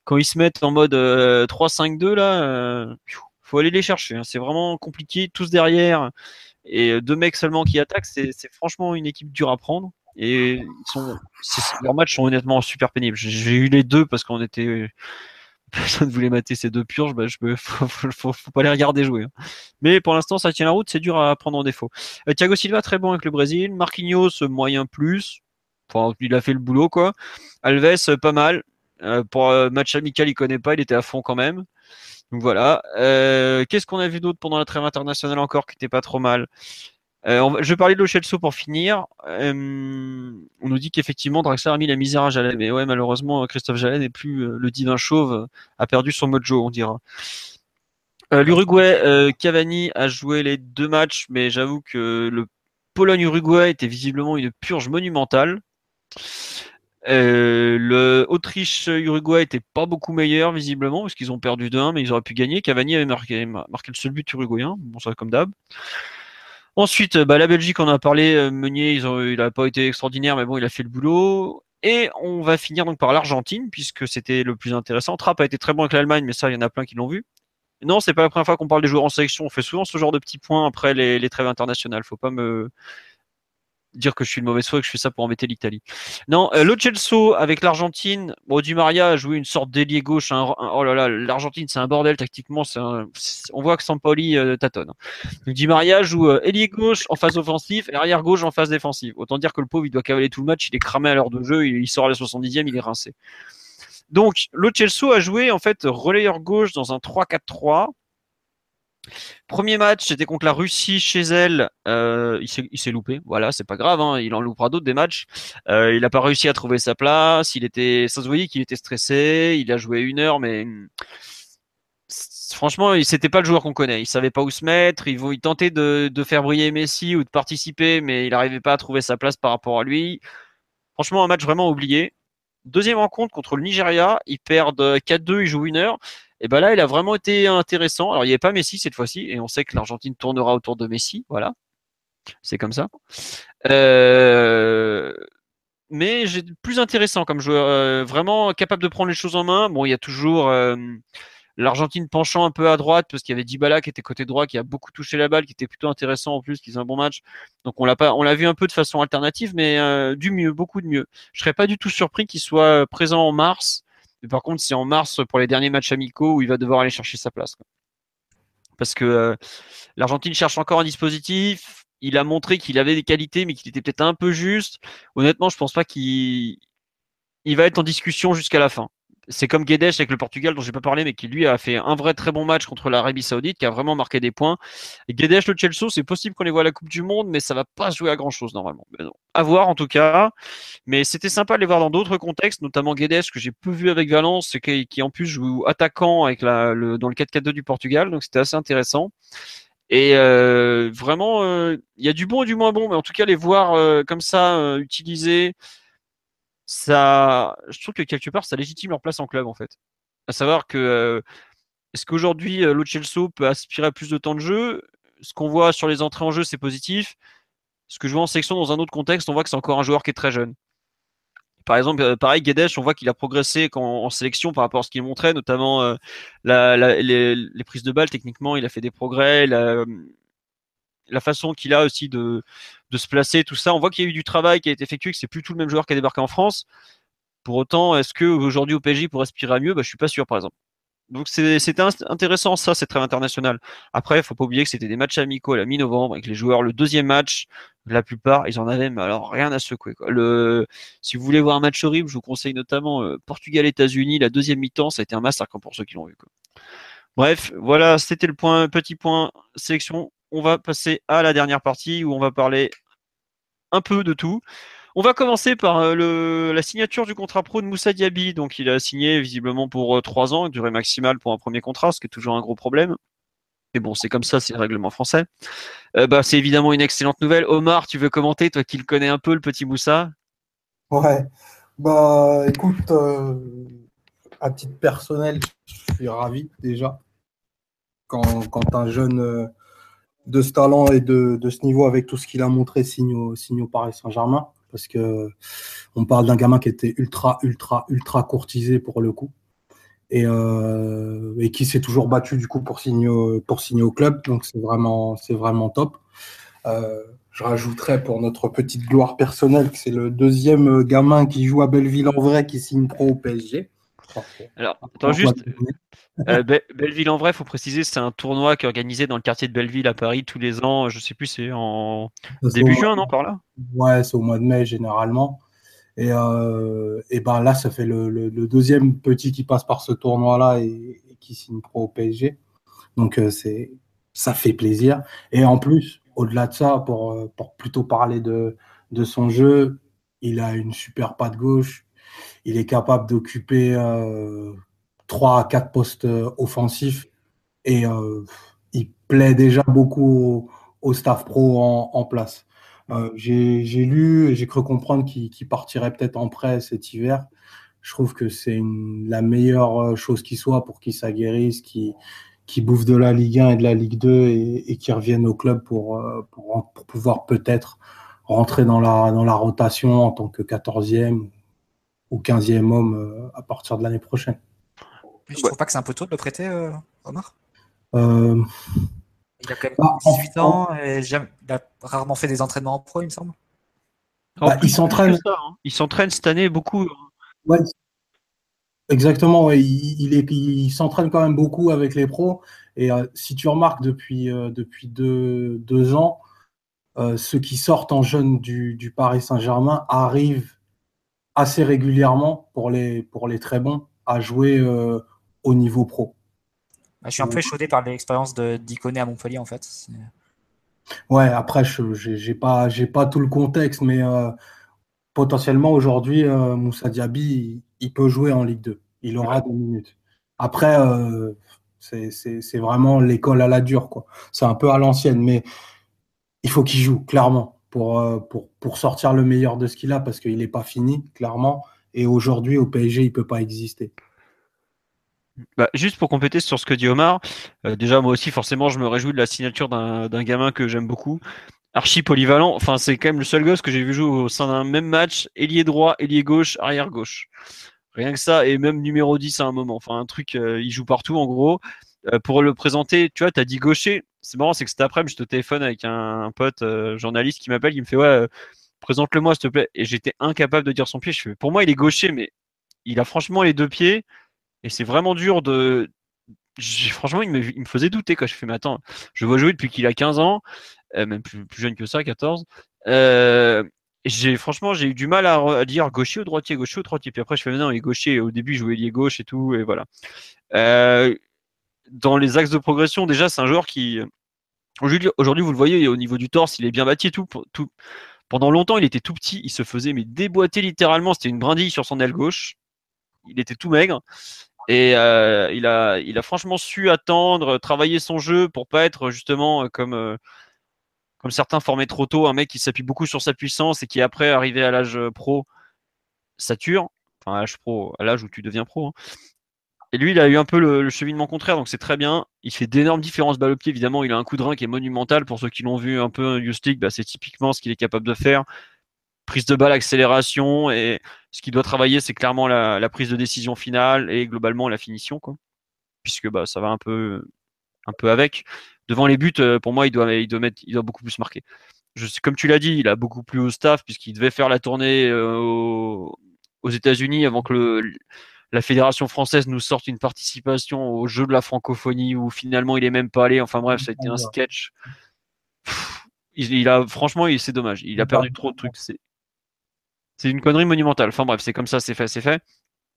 Quand ils se mettent en mode 3-5-2 là, faut aller les chercher. Hein. C'est vraiment compliqué, tous derrière et deux mecs seulement qui attaquent, c'est franchement une équipe dure à prendre. Et leurs matchs sont honnêtement super pénibles. J'ai eu les deux parce qu'on était personne voulait mater ces deux purges, bah, je peux, faut, pas les regarder jouer. Hein. Mais pour l'instant, ça tient la route, c'est dur à prendre en défaut. Euh, Thiago Silva, très bon avec le Brésil. Marquinhos, moyen plus. Enfin, il a fait le boulot, quoi. Alves, pas mal. Euh, pour euh, match amical, il connaît pas, il était à fond quand même. Donc voilà. Qu'est-ce qu'on a vu d'autre pendant la trêve internationale encore qui était pas trop mal? Euh, je vais parler de Lo pour finir. Euh, on nous dit qu'effectivement Draxler a mis la misère à Jalais, mais ouais malheureusement Christophe Jalais n'est plus euh, le divin chauve, a perdu son mojo, on dira. L'Uruguay, Cavani a joué les deux matchs, mais j'avoue que le Pologne-Uruguay était visiblement une purge monumentale. le Autriche-Uruguay était pas beaucoup meilleur visiblement parce qu'ils ont perdu 2-1 mais ils auraient pu gagner. Cavani avait marqué, marqué le seul but uruguayen, bon ça comme d'hab. Ensuite, bah, la Belgique, on en a parlé. Meunier, il n'a pas été extraordinaire, mais bon, il a fait le boulot. Et on va finir donc par l'Argentine, puisque c'était le plus intéressant. Trapp a été très bon avec l'Allemagne, mais ça, il y en a plein qui l'ont vu. Non, c'est pas la première fois qu'on parle des joueurs en sélection. On fait souvent ce genre de petits points après les, les trêves internationales. Faut pas me dire que je suis une mauvaise foi que je fais ça pour embêter l'Italie. Non, euh, Chelsea avec l'Argentine, bon, Di Maria a joué une sorte d'ailier gauche. oh là là, l'Argentine, c'est un bordel tactiquement. on voit que Sampoli euh, tâtonne. Donc, Di Maria joue euh, ailier gauche en phase offensive et arrière gauche en phase défensive. Autant dire que le pauvre, il doit cavaler tout le match. Il est cramé à l'heure de jeu. Il, sort à la 70e, il est rincé. Donc, le Chelsea a joué en fait relayeur gauche dans un 3-4-3 Premier match, c'était contre la Russie chez elle. Euh, il s'est loupé. Voilà, c'est pas grave. Hein, il en loupera d'autres des matchs. Euh, il n'a pas réussi à trouver sa place. Il était, ça se voyait qu'il était stressé. Il a joué une heure, mais franchement, c'était pas le joueur qu'on connaît. Il savait pas où se mettre. Il, tentait de, de, faire briller Messi ou de participer, mais il n'arrivait pas à trouver sa place par rapport à lui. Franchement, un match vraiment oublié. Deuxième rencontre contre le Nigeria, ils perdent 4-2, ils jouent une heure. Et ben là, il a vraiment été intéressant. Alors, il n'y avait pas Messi cette fois-ci, et on sait que l'Argentine tournera autour de Messi. Voilà. C'est comme ça. Euh, mais plus intéressant comme joueur, euh, vraiment capable de prendre les choses en main. Bon, il y a toujours euh, l'Argentine penchant un peu à droite parce qu'il y avait Dybala qui était côté droit, qui a beaucoup touché la balle, qui était plutôt intéressant en plus, qui faisait un bon match. Donc on l'a pas, on l'a vu un peu de façon alternative, mais du mieux, beaucoup de mieux. Je serais pas du tout surpris qu'il soit présent en mars par contre, c'est en mars pour les derniers matchs amicaux où il va devoir aller chercher sa place. Parce que euh, l'Argentine cherche encore un dispositif. Il a montré qu'il avait des qualités, mais qu'il était peut-être un peu juste. Honnêtement, je pense pas qu'il il va être en discussion jusqu'à la fin c'est comme Guedes avec le Portugal dont j'ai pas parlé, mais qui lui a fait un vrai très bon match contre l'Arabie Saoudite, qui a vraiment marqué des points. Et Guedes, le Chelsea, c'est possible qu'on les voit à la Coupe du Monde, mais ça va pas jouer à grand chose normalement. À voir en tout cas. Mais c'était sympa de les voir dans d'autres contextes, notamment Guedes que j'ai peu vu avec Valence, qui, en plus joue attaquant avec dans le 4-4-2 du Portugal, donc c'était assez intéressant. Et euh, vraiment, euh, il y a du bon et du moins bon, mais en tout cas les voir euh, comme ça utilisés ça, je trouve que quelque part, ça légitime leur place en club, en fait. À savoir que, euh, est-ce qu'aujourd'hui, euh, Chelsea peut aspirer à plus de temps de jeu? Ce qu'on voit sur les entrées en jeu, c'est positif. Ce que je vois en section dans un autre contexte, on voit que c'est encore un joueur qui est très jeune. Par exemple, euh, pareil, Guedes, on voit qu'il a progressé en sélection par rapport à ce qu'il montrait, notamment euh, les, prises de balles. Techniquement, il a fait des progrès. La, la façon qu'il a aussi de, se placer, tout ça. On voit qu'il y a eu du travail qui a été effectué, que c'est plus tout le même joueur qui a débarqué en France. Pour autant, est-ce que aujourd'hui au PSG pour respirer mieux? Bah, Je suis pas sûr, par exemple. Donc c'était intéressant ça, cette trêve internationale. Après, il faut pas oublier que c'était des matchs amicaux à la mi-novembre et que les joueurs, le deuxième match, la plupart, ils en avaient, mais alors rien à secouer. Quoi. Si vous voulez voir un match horrible, je vous conseille notamment euh, Portugal-États-Unis, la deuxième mi-temps, ça a été un massacre pour ceux qui l'ont vu. Bref, voilà, c'était le point, petit point sélection. On va passer à la dernière partie où on va parler un peu de tout. On va commencer par euh, la signature du contrat pro de Moussa Diaby. Donc, il a signé visiblement pour euh, trois ans, durée maximale pour un premier contrat, ce qui est toujours un gros problème. Mais bon, c'est comme ça, c'est le règlement français. Euh, bah, c'est évidemment une excellente nouvelle. Omar, tu veux commenter, toi qui le connais un peu, le petit Moussa? Ouais. Bah, écoute, à titre personnel, je suis ravi déjà. Quand un jeune de ce talent et de, de, ce niveau avec tout ce qu'il a montré signe au, Paris Saint-Germain. Parce que on parle d'un gamin qui était ultra, ultra, ultra courtisé pour le coup. Et, euh, et qui s'est toujours battu du coup pour signer, pour signer au club. Donc c'est vraiment, c'est vraiment top. Euh, je rajouterais pour notre petite gloire personnelle que c'est le deuxième gamin qui joue à Belleville en vrai qui signe pro au PSG. Alors, attends juste, euh, Belleville en vrai, il faut préciser, c'est un tournoi qui est organisé dans le quartier de Belleville à Paris tous les ans. Je sais plus, c'est en début juin, non, par là? Ouais, c'est au mois de mai généralement. Et, euh, et ben là, ça fait le, deuxième petit qui passe par ce tournoi-là et, qui signe pro au PSG. Donc euh, c'est ça fait plaisir. Et en plus, au-delà de ça, pour, pour plutôt parler de, de son jeu, il a une super patte gauche. Il est capable d'occuper trois à quatre postes euh, offensifs et euh, il plaît déjà beaucoup au, staff pro en, place. Euh, j'ai lu j'ai cru comprendre qu'il partirait peut-être en prêt cet hiver. Je trouve que c'est la meilleure chose qui soit pour qu'il s'aguerrisse, qu'il qui bouffent de la Ligue 1 et de la Ligue 2 et, qui reviennent au club pour, pour, pouvoir peut-être rentrer dans la, dans la rotation en tant que 14e ou 15e homme à partir de l'année prochaine. Je trouve pas que c'est un peu tôt de le prêter, Omar? Il a quand même 18 bah, ans et il a rarement fait des entraînements en pro, il me semble. Bah, il s'entraîne. Hein. Il s'entraîne cette année beaucoup. exactement. Il, s'entraîne quand même beaucoup avec les pros. Et euh, si tu remarques depuis, euh, depuis deux, ans, euh, ceux qui sortent en jeune du, Paris Saint-Germain arrivent assez régulièrement pour les, pour les très bons à jouer au niveau pro. Bah, je suis un peu échaudé par l'expérience d'Iconé à Montpellier en fait. Ouais, après, je n'ai pas, pas tout le contexte, mais euh, potentiellement aujourd'hui, euh, Moussa Diaby, il, peut jouer en Ligue 2. Il aura deux minutes. Après, euh, c'est vraiment l'école à la dure. C'est un peu à l'ancienne, mais il faut qu'il joue, clairement, pour, pour, sortir le meilleur de ce qu'il a, parce qu'il n'est pas fini, clairement. Et aujourd'hui, au PSG, il ne peut pas exister. Bah, juste pour compléter sur ce que dit Omar, euh, déjà moi aussi forcément je me réjouis de la signature d'un gamin que j'aime beaucoup. Archi polyvalent, enfin c'est quand même le seul gosse que j'ai vu jouer au sein d'un même match, ailier droit, ailier gauche, arrière gauche. Rien que ça, et même numéro 10 à un moment. Enfin un truc, euh, il joue partout en gros. Euh, pour le présenter, tu vois, tu as dit gaucher. C'est marrant, c'est que cet après-midi, je te téléphone avec un, pote journaliste qui m'appelle, qui me fait Ouais, présente-le moi s'il te plaît. Et j'étais incapable de dire son pied. Je fais, pour moi, il est gaucher, mais il a franchement les deux pieds. Et c'est vraiment dur de. Franchement, il me, il faisait douter quand je fais, mais attends, je vois jouer depuis qu'il a 15 ans, euh, même plus, jeune que ça, 14. Euh, j'ai franchement j'ai eu du mal à, dire gaucher ou droitier, gaucher ou droitier. Puis après je fais non, il est gaucher. Au début, je jouais lié gauche et tout, et voilà. Dans les axes de progression, déjà, c'est un joueur qui aujourd'hui, vous le voyez, au niveau du torse, il est bien bâti et tout, tout. Pendant longtemps, il était tout petit, il se faisait mais déboîter littéralement. C'était une brindille sur son aile gauche. Il était tout maigre. Et euh, il, a, il a franchement su attendre, travailler son jeu pour pas être justement euh, comme, euh, comme certains formés trop tôt, un mec qui s'appuie beaucoup sur sa puissance et qui après, arrivé à l'âge pro, sature. Enfin, à l'âge pro, à l'âge où tu deviens pro. Hein. Et lui, il a eu un peu le, cheminement contraire, donc c'est très bien. Il fait d'énormes différences balle au pied, évidemment. Il a un coup de rein qui est monumental. Pour ceux qui l'ont vu un peu Youth bah, c'est typiquement ce qu'il est capable de faire prise de balle, accélération. Et ce qu'il doit travailler, c'est clairement la, prise de décision finale et globalement la finition, quoi. Puisque bah, ça va un peu, un peu avec. Devant les buts, euh, pour moi, il doit, il doit, mettre, il doit beaucoup plus marquer. Comme tu l'as dit, il a beaucoup plus au staff puisqu'il devait faire la tournée euh, aux, États-Unis avant que le, la fédération française nous sorte une participation au jeu de la francophonie où finalement il est même pas allé. Enfin bref, ça a été un sketch. il, a franchement, c'est dommage. Il a perdu trop de trucs. C'est c'est une connerie monumentale. Enfin bref, c'est comme ça, c'est fait, c'est fait.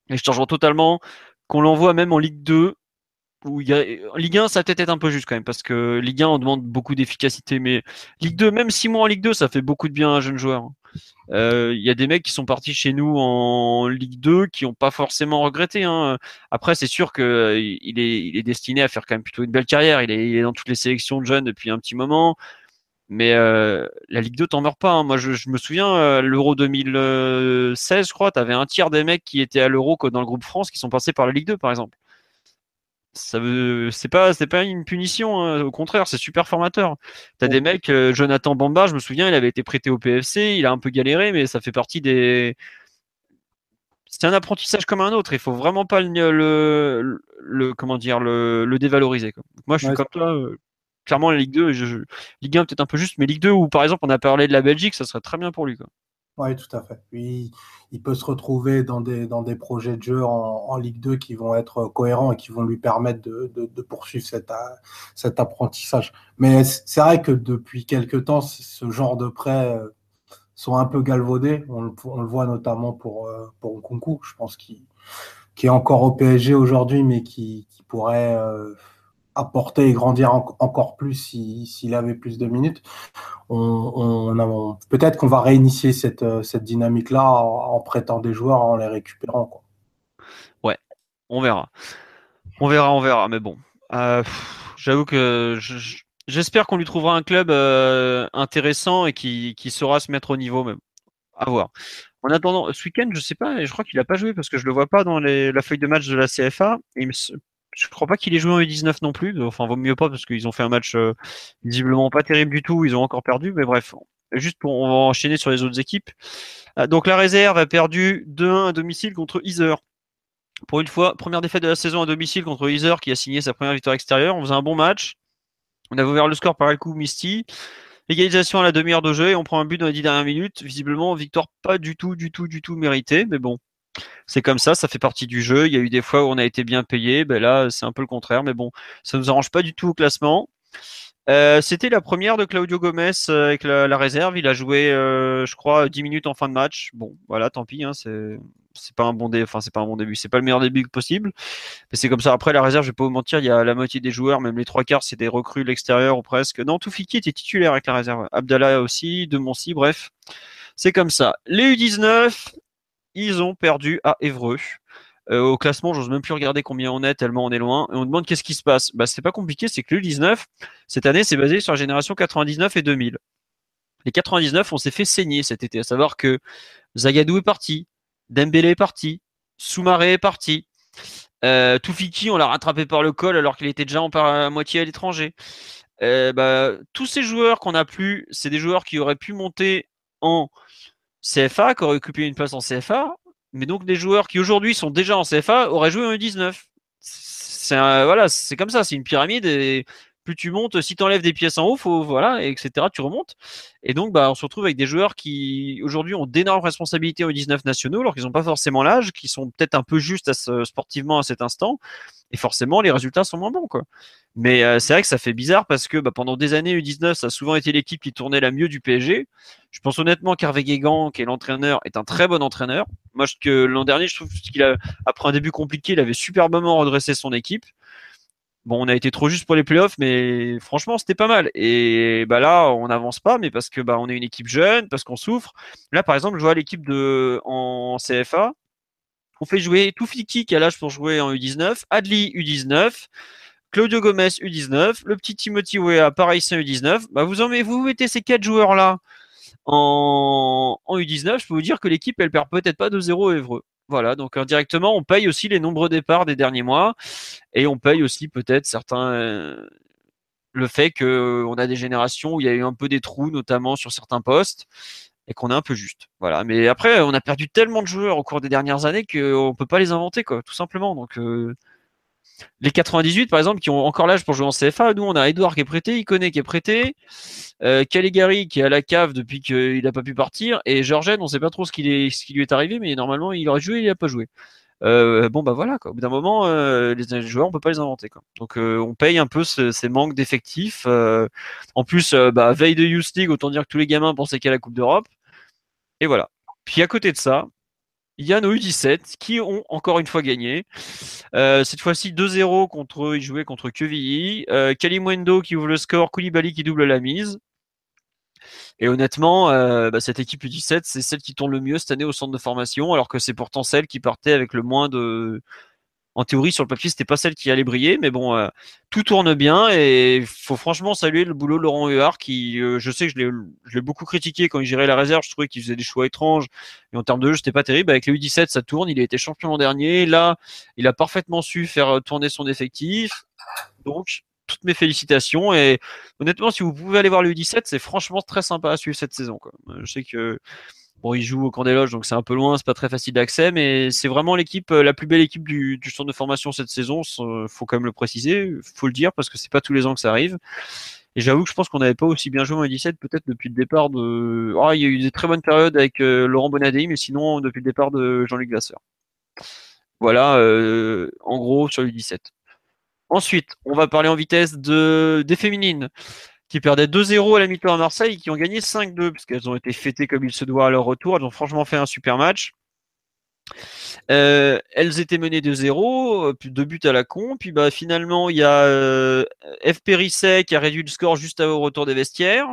Et je te rejoins totalement qu'on l'envoie même en Ligue 2, où il y a... Ligue 1, ça peut être un peu juste quand même, parce que Ligue 1, on demande beaucoup d'efficacité, mais Ligue 2, même 6 mois en Ligue 2, ça fait beaucoup de bien à un jeune joueur. Euh, il y a des mecs qui sont partis chez nous en Ligue 2 qui n'ont pas forcément regretté. Hein. Après, c'est sûr qu'il il est, destiné à faire quand même plutôt une belle carrière. Il est, dans toutes les sélections de jeunes depuis un petit moment. Mais euh, la Ligue 2 t'en meurs pas. Hein. Moi, je, me souviens, euh, l'Euro 2016, je crois, tu avais un tiers des mecs qui étaient à l'Euro dans le groupe France qui sont passés par la Ligue 2, par exemple. Ça veut, c'est pas, c'est pas une punition. Hein. Au contraire, c'est super formateur. Tu as des mecs, euh, Jonathan Bamba, je me souviens, il avait été prêté au PFC, il a un peu galéré, mais ça fait partie des. C'est un apprentissage comme un autre. Il faut vraiment pas le, le, comment dire, le, dévaloriser. Moi, je suis comme toi clairement la Ligue 2, je, Ligue 1 peut-être un peu juste, mais Ligue 2 où par exemple on a parlé de la Belgique, ça serait très bien pour lui. Oui, tout à fait. il peut se retrouver dans des, dans des projets de jeu en, Ligue 2 qui vont être cohérents et qui vont lui permettre de, poursuivre cet, cet apprentissage. Mais c'est vrai que depuis quelques temps, ce genre de prêts euh, sont un peu galvaudés. On, le voit notamment pour, euh, pour Nkunku, je pense, qui, qui est encore au PSG aujourd'hui, mais qui, pourrait euh, apporter et grandir encore plus s'il avait plus de minutes. On, Peut-être qu'on va réinitier cette, euh, dynamique-là en, prêtant des joueurs, en les récupérant. Quoi. Ouais, on verra. On verra, on verra. Mais bon, euh, j'avoue que j'espère qu'on lui trouvera un club euh, intéressant et qui, saura se mettre au niveau même. À voir. En attendant, ce week-end, je sais pas, je crois qu'il n'a pas joué parce que je le vois pas dans la feuille de match de la CFA. Je crois pas qu'il ait joué en U19 non plus. Enfin, vaut mieux pas parce qu'ils ont fait un match euh, visiblement pas terrible du tout. Ils ont encore perdu, mais bref. Juste pour on enchaîner sur les autres équipes. Ah, donc la réserve a perdu 2-1 à domicile contre Iser. Pour une fois, première défaite de la saison à domicile contre Iser qui a signé sa première victoire extérieure. On faisait un bon match. On avait ouvert le score par le coup Misty. Égalisation à la demi-heure de jeu et on prend un but dans les dix dernières minutes. Visiblement, victoire pas du tout, du tout, du tout méritée. Mais bon, c'est comme ça, ça fait partie du jeu. Il y a eu des fois où on a été bien payé. Ben là, c'est un peu le contraire. Mais bon, ça nous arrange pas du tout au classement. Euh, c'était la première de Claudio Gomez euh, avec la, réserve. Il a joué, euh, je crois, 10 minutes en fin de match. Bon, voilà, tant pis. Hein, c'est pas un bon. Enfin, c'est pas un bon début. C'est pas le meilleur début possible. Mais c'est comme ça. Après, la réserve, je vais pas vous mentir, il y a la moitié des joueurs, même les trois quarts, c'est des recrues de l'extérieur ou presque. Non, Toufiki était titulaire avec la réserve. Abdallah aussi, De Moncy, bref. C'est comme ça. Les U19, ils ont perdu à Évreux. Euh, au classement, j'ose même plus regarder combien on est, tellement on est loin. Et on demande qu'est-ce qui se passe. Bah, c'est pas compliqué, c'est que le 19, cette année, c'est basé sur la génération 99 et 2000. Les 99, on s'est fait saigner cet été, à savoir que Zagadou est parti, Dembélé est parti, Soumaré est parti, euh, Toufiki, on l'a rattrapé par le col alors qu'il était déjà en par moitié à l'étranger. Euh, bah, tous ces joueurs qu'on a plus, c'est des joueurs qui auraient pu monter en CFA, qui auraient occupé une place en CFA, mais donc des joueurs qui aujourd'hui sont déjà en CFA auraient joué en U19. C'est voilà, c'est comme ça, c'est une pyramide plus tu montes, si tu enlèves des pièces en haut, faut, voilà, etc., tu remontes. Et donc, bah, on se retrouve avec des joueurs qui, aujourd'hui, ont d'énormes responsabilités au 19 nationaux, alors qu'ils n'ont pas forcément l'âge, qui sont peut-être un peu justes sportivement à cet instant. Et forcément, les résultats sont moins bons. Mais euh, c'est vrai que ça fait bizarre parce que bah, pendant des années, U19, ça a souvent été l'équipe qui tournait la mieux du PSG. Je pense honnêtement qu'Hervé Guégan, qui est l'entraîneur, est un très bon entraîneur. Moi, que l'an dernier, je trouve qu'il a, après un début compliqué, il avait superbement redressé son équipe. Bon, on a été trop juste pour les playoffs, mais franchement, c'était pas mal. Et bah là, on n'avance pas, mais parce que bah on est une équipe jeune, parce qu'on souffre. Là, par exemple, je vois l'équipe de en CFA. On fait jouer Toufiki qui a l'âge pour jouer en U19, Adli U19, Claudio Gomez U19, le petit Timothy Wea, pareil, c'est U19. Bah vous en vous mettez ces quatre joueurs là en, en U19, je peux vous dire que l'équipe elle perd peut-être pas 2-0 Évreux. Voilà, donc indirectement, on paye aussi les nombreux départs des derniers mois et on paye aussi peut-être certains euh, le fait qu'on a des générations où il y a eu un peu des trous, notamment sur certains postes, et qu'on est un peu juste. Voilà. Mais après, on a perdu tellement de joueurs au cours des dernières années qu'on peut pas les inventer, quoi, tout simplement. Donc euh, les 98, par exemple, qui ont encore l'âge pour jouer en CFA, nous, on a Edouard qui est prêté, Iconé qui est prêté, euh, Caligari qui est à la cave depuis qu'il n'a pas pu partir, et Georgen, on ne sait pas trop ce qui, lui est arrivé, mais normalement, il aurait joué, il n'a pas joué. Euh, bon, bah voilà, quoi. au bout d'un moment, euh, les joueurs, on peut pas les inventer. Quoi. Donc, euh, on paye un peu ces manques d'effectifs. en plus, bah, veille de Youth League, autant dire que tous les gamins pensaient a la Coupe d'Europe. Et voilà. Puis à côté de ça, il y a nos U17 qui ont encore une fois gagné. Euh, cette fois-ci 2-0 contre ils jouaient contre Quevilly. Euh, Kalimwendo qui ouvre le score, Koulibaly qui double la mise. Et honnêtement, euh, bah, cette équipe U17, c'est celle qui tourne le mieux cette année au centre de formation, alors que c'est pourtant celle qui partait avec le moins de, en théorie, sur le papier, c'était pas celle qui allait briller, mais bon, euh, tout tourne bien et faut franchement saluer le boulot de Laurent Huard qui, euh, je sais que je l'ai beaucoup critiqué quand il gérait la réserve, je trouvais qu'il faisait des choix étranges et en termes de jeu, c'était pas terrible. Avec le U17, ça tourne, il a été champion l'an dernier, là, il a parfaitement su faire tourner son effectif. Donc, toutes mes félicitations et honnêtement, si vous pouvez aller voir le U17, c'est franchement très sympa à suivre cette saison. Je sais que Bon, il joue au camp des loges, donc c'est un peu loin, c'est pas très facile d'accès, mais c'est vraiment l'équipe, euh, la plus belle équipe du, du, centre de formation cette saison. Faut quand même le préciser, faut le dire parce que c'est pas tous les ans que ça arrive. Et j'avoue que je pense qu'on n'avait pas aussi bien joué en 17 peut-être depuis le départ de. Ah, il y a eu des très bonnes périodes avec euh, Laurent Bonadei, mais sinon depuis le départ de Jean-Luc Vasseur. Voilà, euh, en gros sur le 17. Ensuite, on va parler en vitesse de des féminines qui perdaient 2-0 à la mi-temps à Marseille et qui ont gagné 5-2 parce qu'elles ont été fêtées comme il se doit à leur retour. Elles ont franchement fait un super match. Euh, elles étaient menées 2-0, puis deux buts à la con. Puis bah, finalement, il y a euh, F. Périsset qui a réduit le score juste au retour des vestiaires.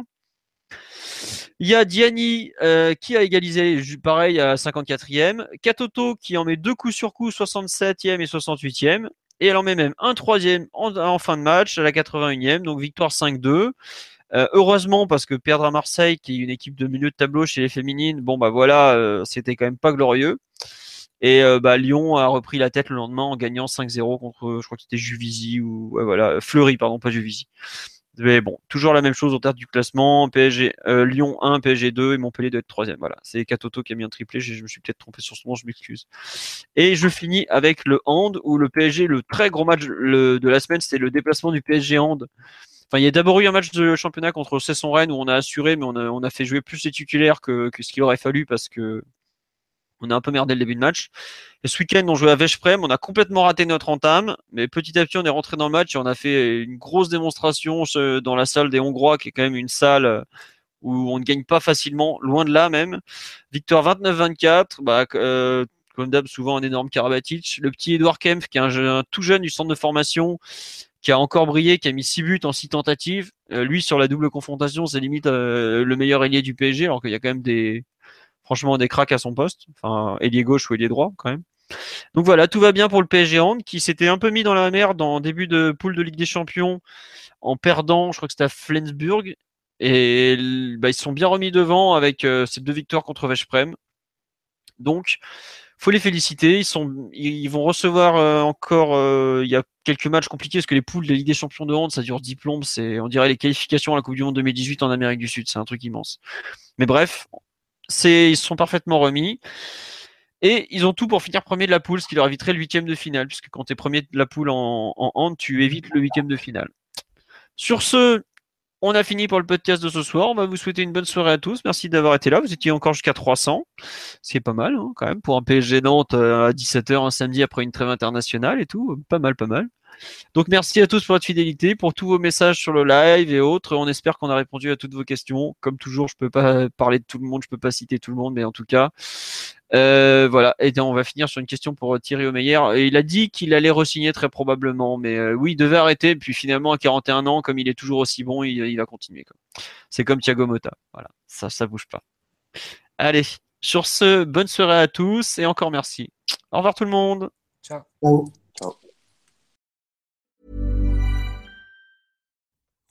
Il y a Diani euh, qui a égalisé, pareil, à 54e. Katoto qui en met deux coups sur coup, 67e et 68e. Et elle en met même un troisième en, fin de match à la 81e, donc victoire 5-2. Euh, heureusement, parce que perdre à Marseille, qui est une équipe de milieu de tableau chez les féminines, bon bah voilà, euh, c'était quand même pas glorieux. Et euh, bah, Lyon a repris la tête le lendemain en gagnant 5-0 contre, je crois que c'était Juvisy ou voilà, Fleury, pardon, pas Juvisy. Mais bon, toujours la même chose en termes du classement. PSG, euh, Lyon 1, PSG 2 et Montpellier doit être troisième. Voilà, c'est Katoto qui a mis un triplé. Je, me suis peut-être trompé sur ce nom, je m'excuse. Et je finis avec le hand où le PSG, le très gros match de la semaine, c'était le déplacement du PSG hand. Enfin, il y a d'abord eu un match de championnat contre Cesson Rennes où on a assuré, mais on a, fait jouer plus les titulaires que ce qu'il aurait fallu parce que on a un peu merdé le début de match. Ce week-end, on jouait à Veszprem, on a complètement raté notre entame, mais petit à petit, on est rentré dans le match et on a fait une grosse démonstration dans la salle des Hongrois, qui est quand même une salle euh, où on ne gagne pas facilement, loin de là même. Victoire 29-24, bah, euh, comme d'hab, souvent un énorme Karabatic. Le petit Edouard Kempf, qui est un, tout jeune du centre de formation, qui a encore brillé, qui a mis 6 buts en 6 tentatives. Euh, lui, sur la double confrontation, c'est limite le meilleur ailier du PSG, alors qu'il y a quand même des, franchement des cracks à son poste, enfin ailier gauche ou ailier droit quand même. Donc voilà, tout va bien pour le PSG Hand qui s'était un peu mis dans la merde en début de poule de Ligue des Champions en perdant, je crois que c'était à Flensburg. Et bah, ils se sont bien remis devant avec euh, ces deux victoires contre Veszprem. Donc, faut les féliciter. Ils sont, ils vont recevoir euh, encore. Euh, il y a quelques matchs compliqués parce que les poules de Ligue des Champions de hand, ça dure 10 plombes. C'est, on dirait les qualifications à la Coupe du Monde 2018 en Amérique du Sud. C'est un truc immense. Mais bref, ils se sont parfaitement remis. Et ils ont tout pour finir premier de la poule, ce qui leur éviterait le huitième de finale, puisque quand tu es premier de la poule en, en tu évites le huitième de finale. Sur ce, on a fini pour le podcast de ce soir. On va vous souhaiter une bonne soirée à tous. Merci d'avoir été là. Vous étiez encore jusqu'à 300. C'est pas mal, hein, quand même, pour un PSG Nantes euh, à 17h un samedi après une trêve internationale et tout. Pas mal, pas mal. Donc merci à tous pour votre fidélité, pour tous vos messages sur le live et autres. On espère qu'on a répondu à toutes vos questions. Comme toujours, je peux pas parler de tout le monde, je peux pas citer tout le monde, mais en tout cas, euh, voilà. Et on va finir sur une question pour Thierry Omeyer. Il a dit qu'il allait resigner très probablement, mais euh, oui, il devait arrêter. Puis finalement, à 41 ans, comme il est toujours aussi bon, il, va continuer. C'est comme Thiago Motta. Voilà, ça, ça bouge pas. Allez, sur ce, bonne soirée à tous et encore merci. Au revoir tout le monde. Ciao. Ciao.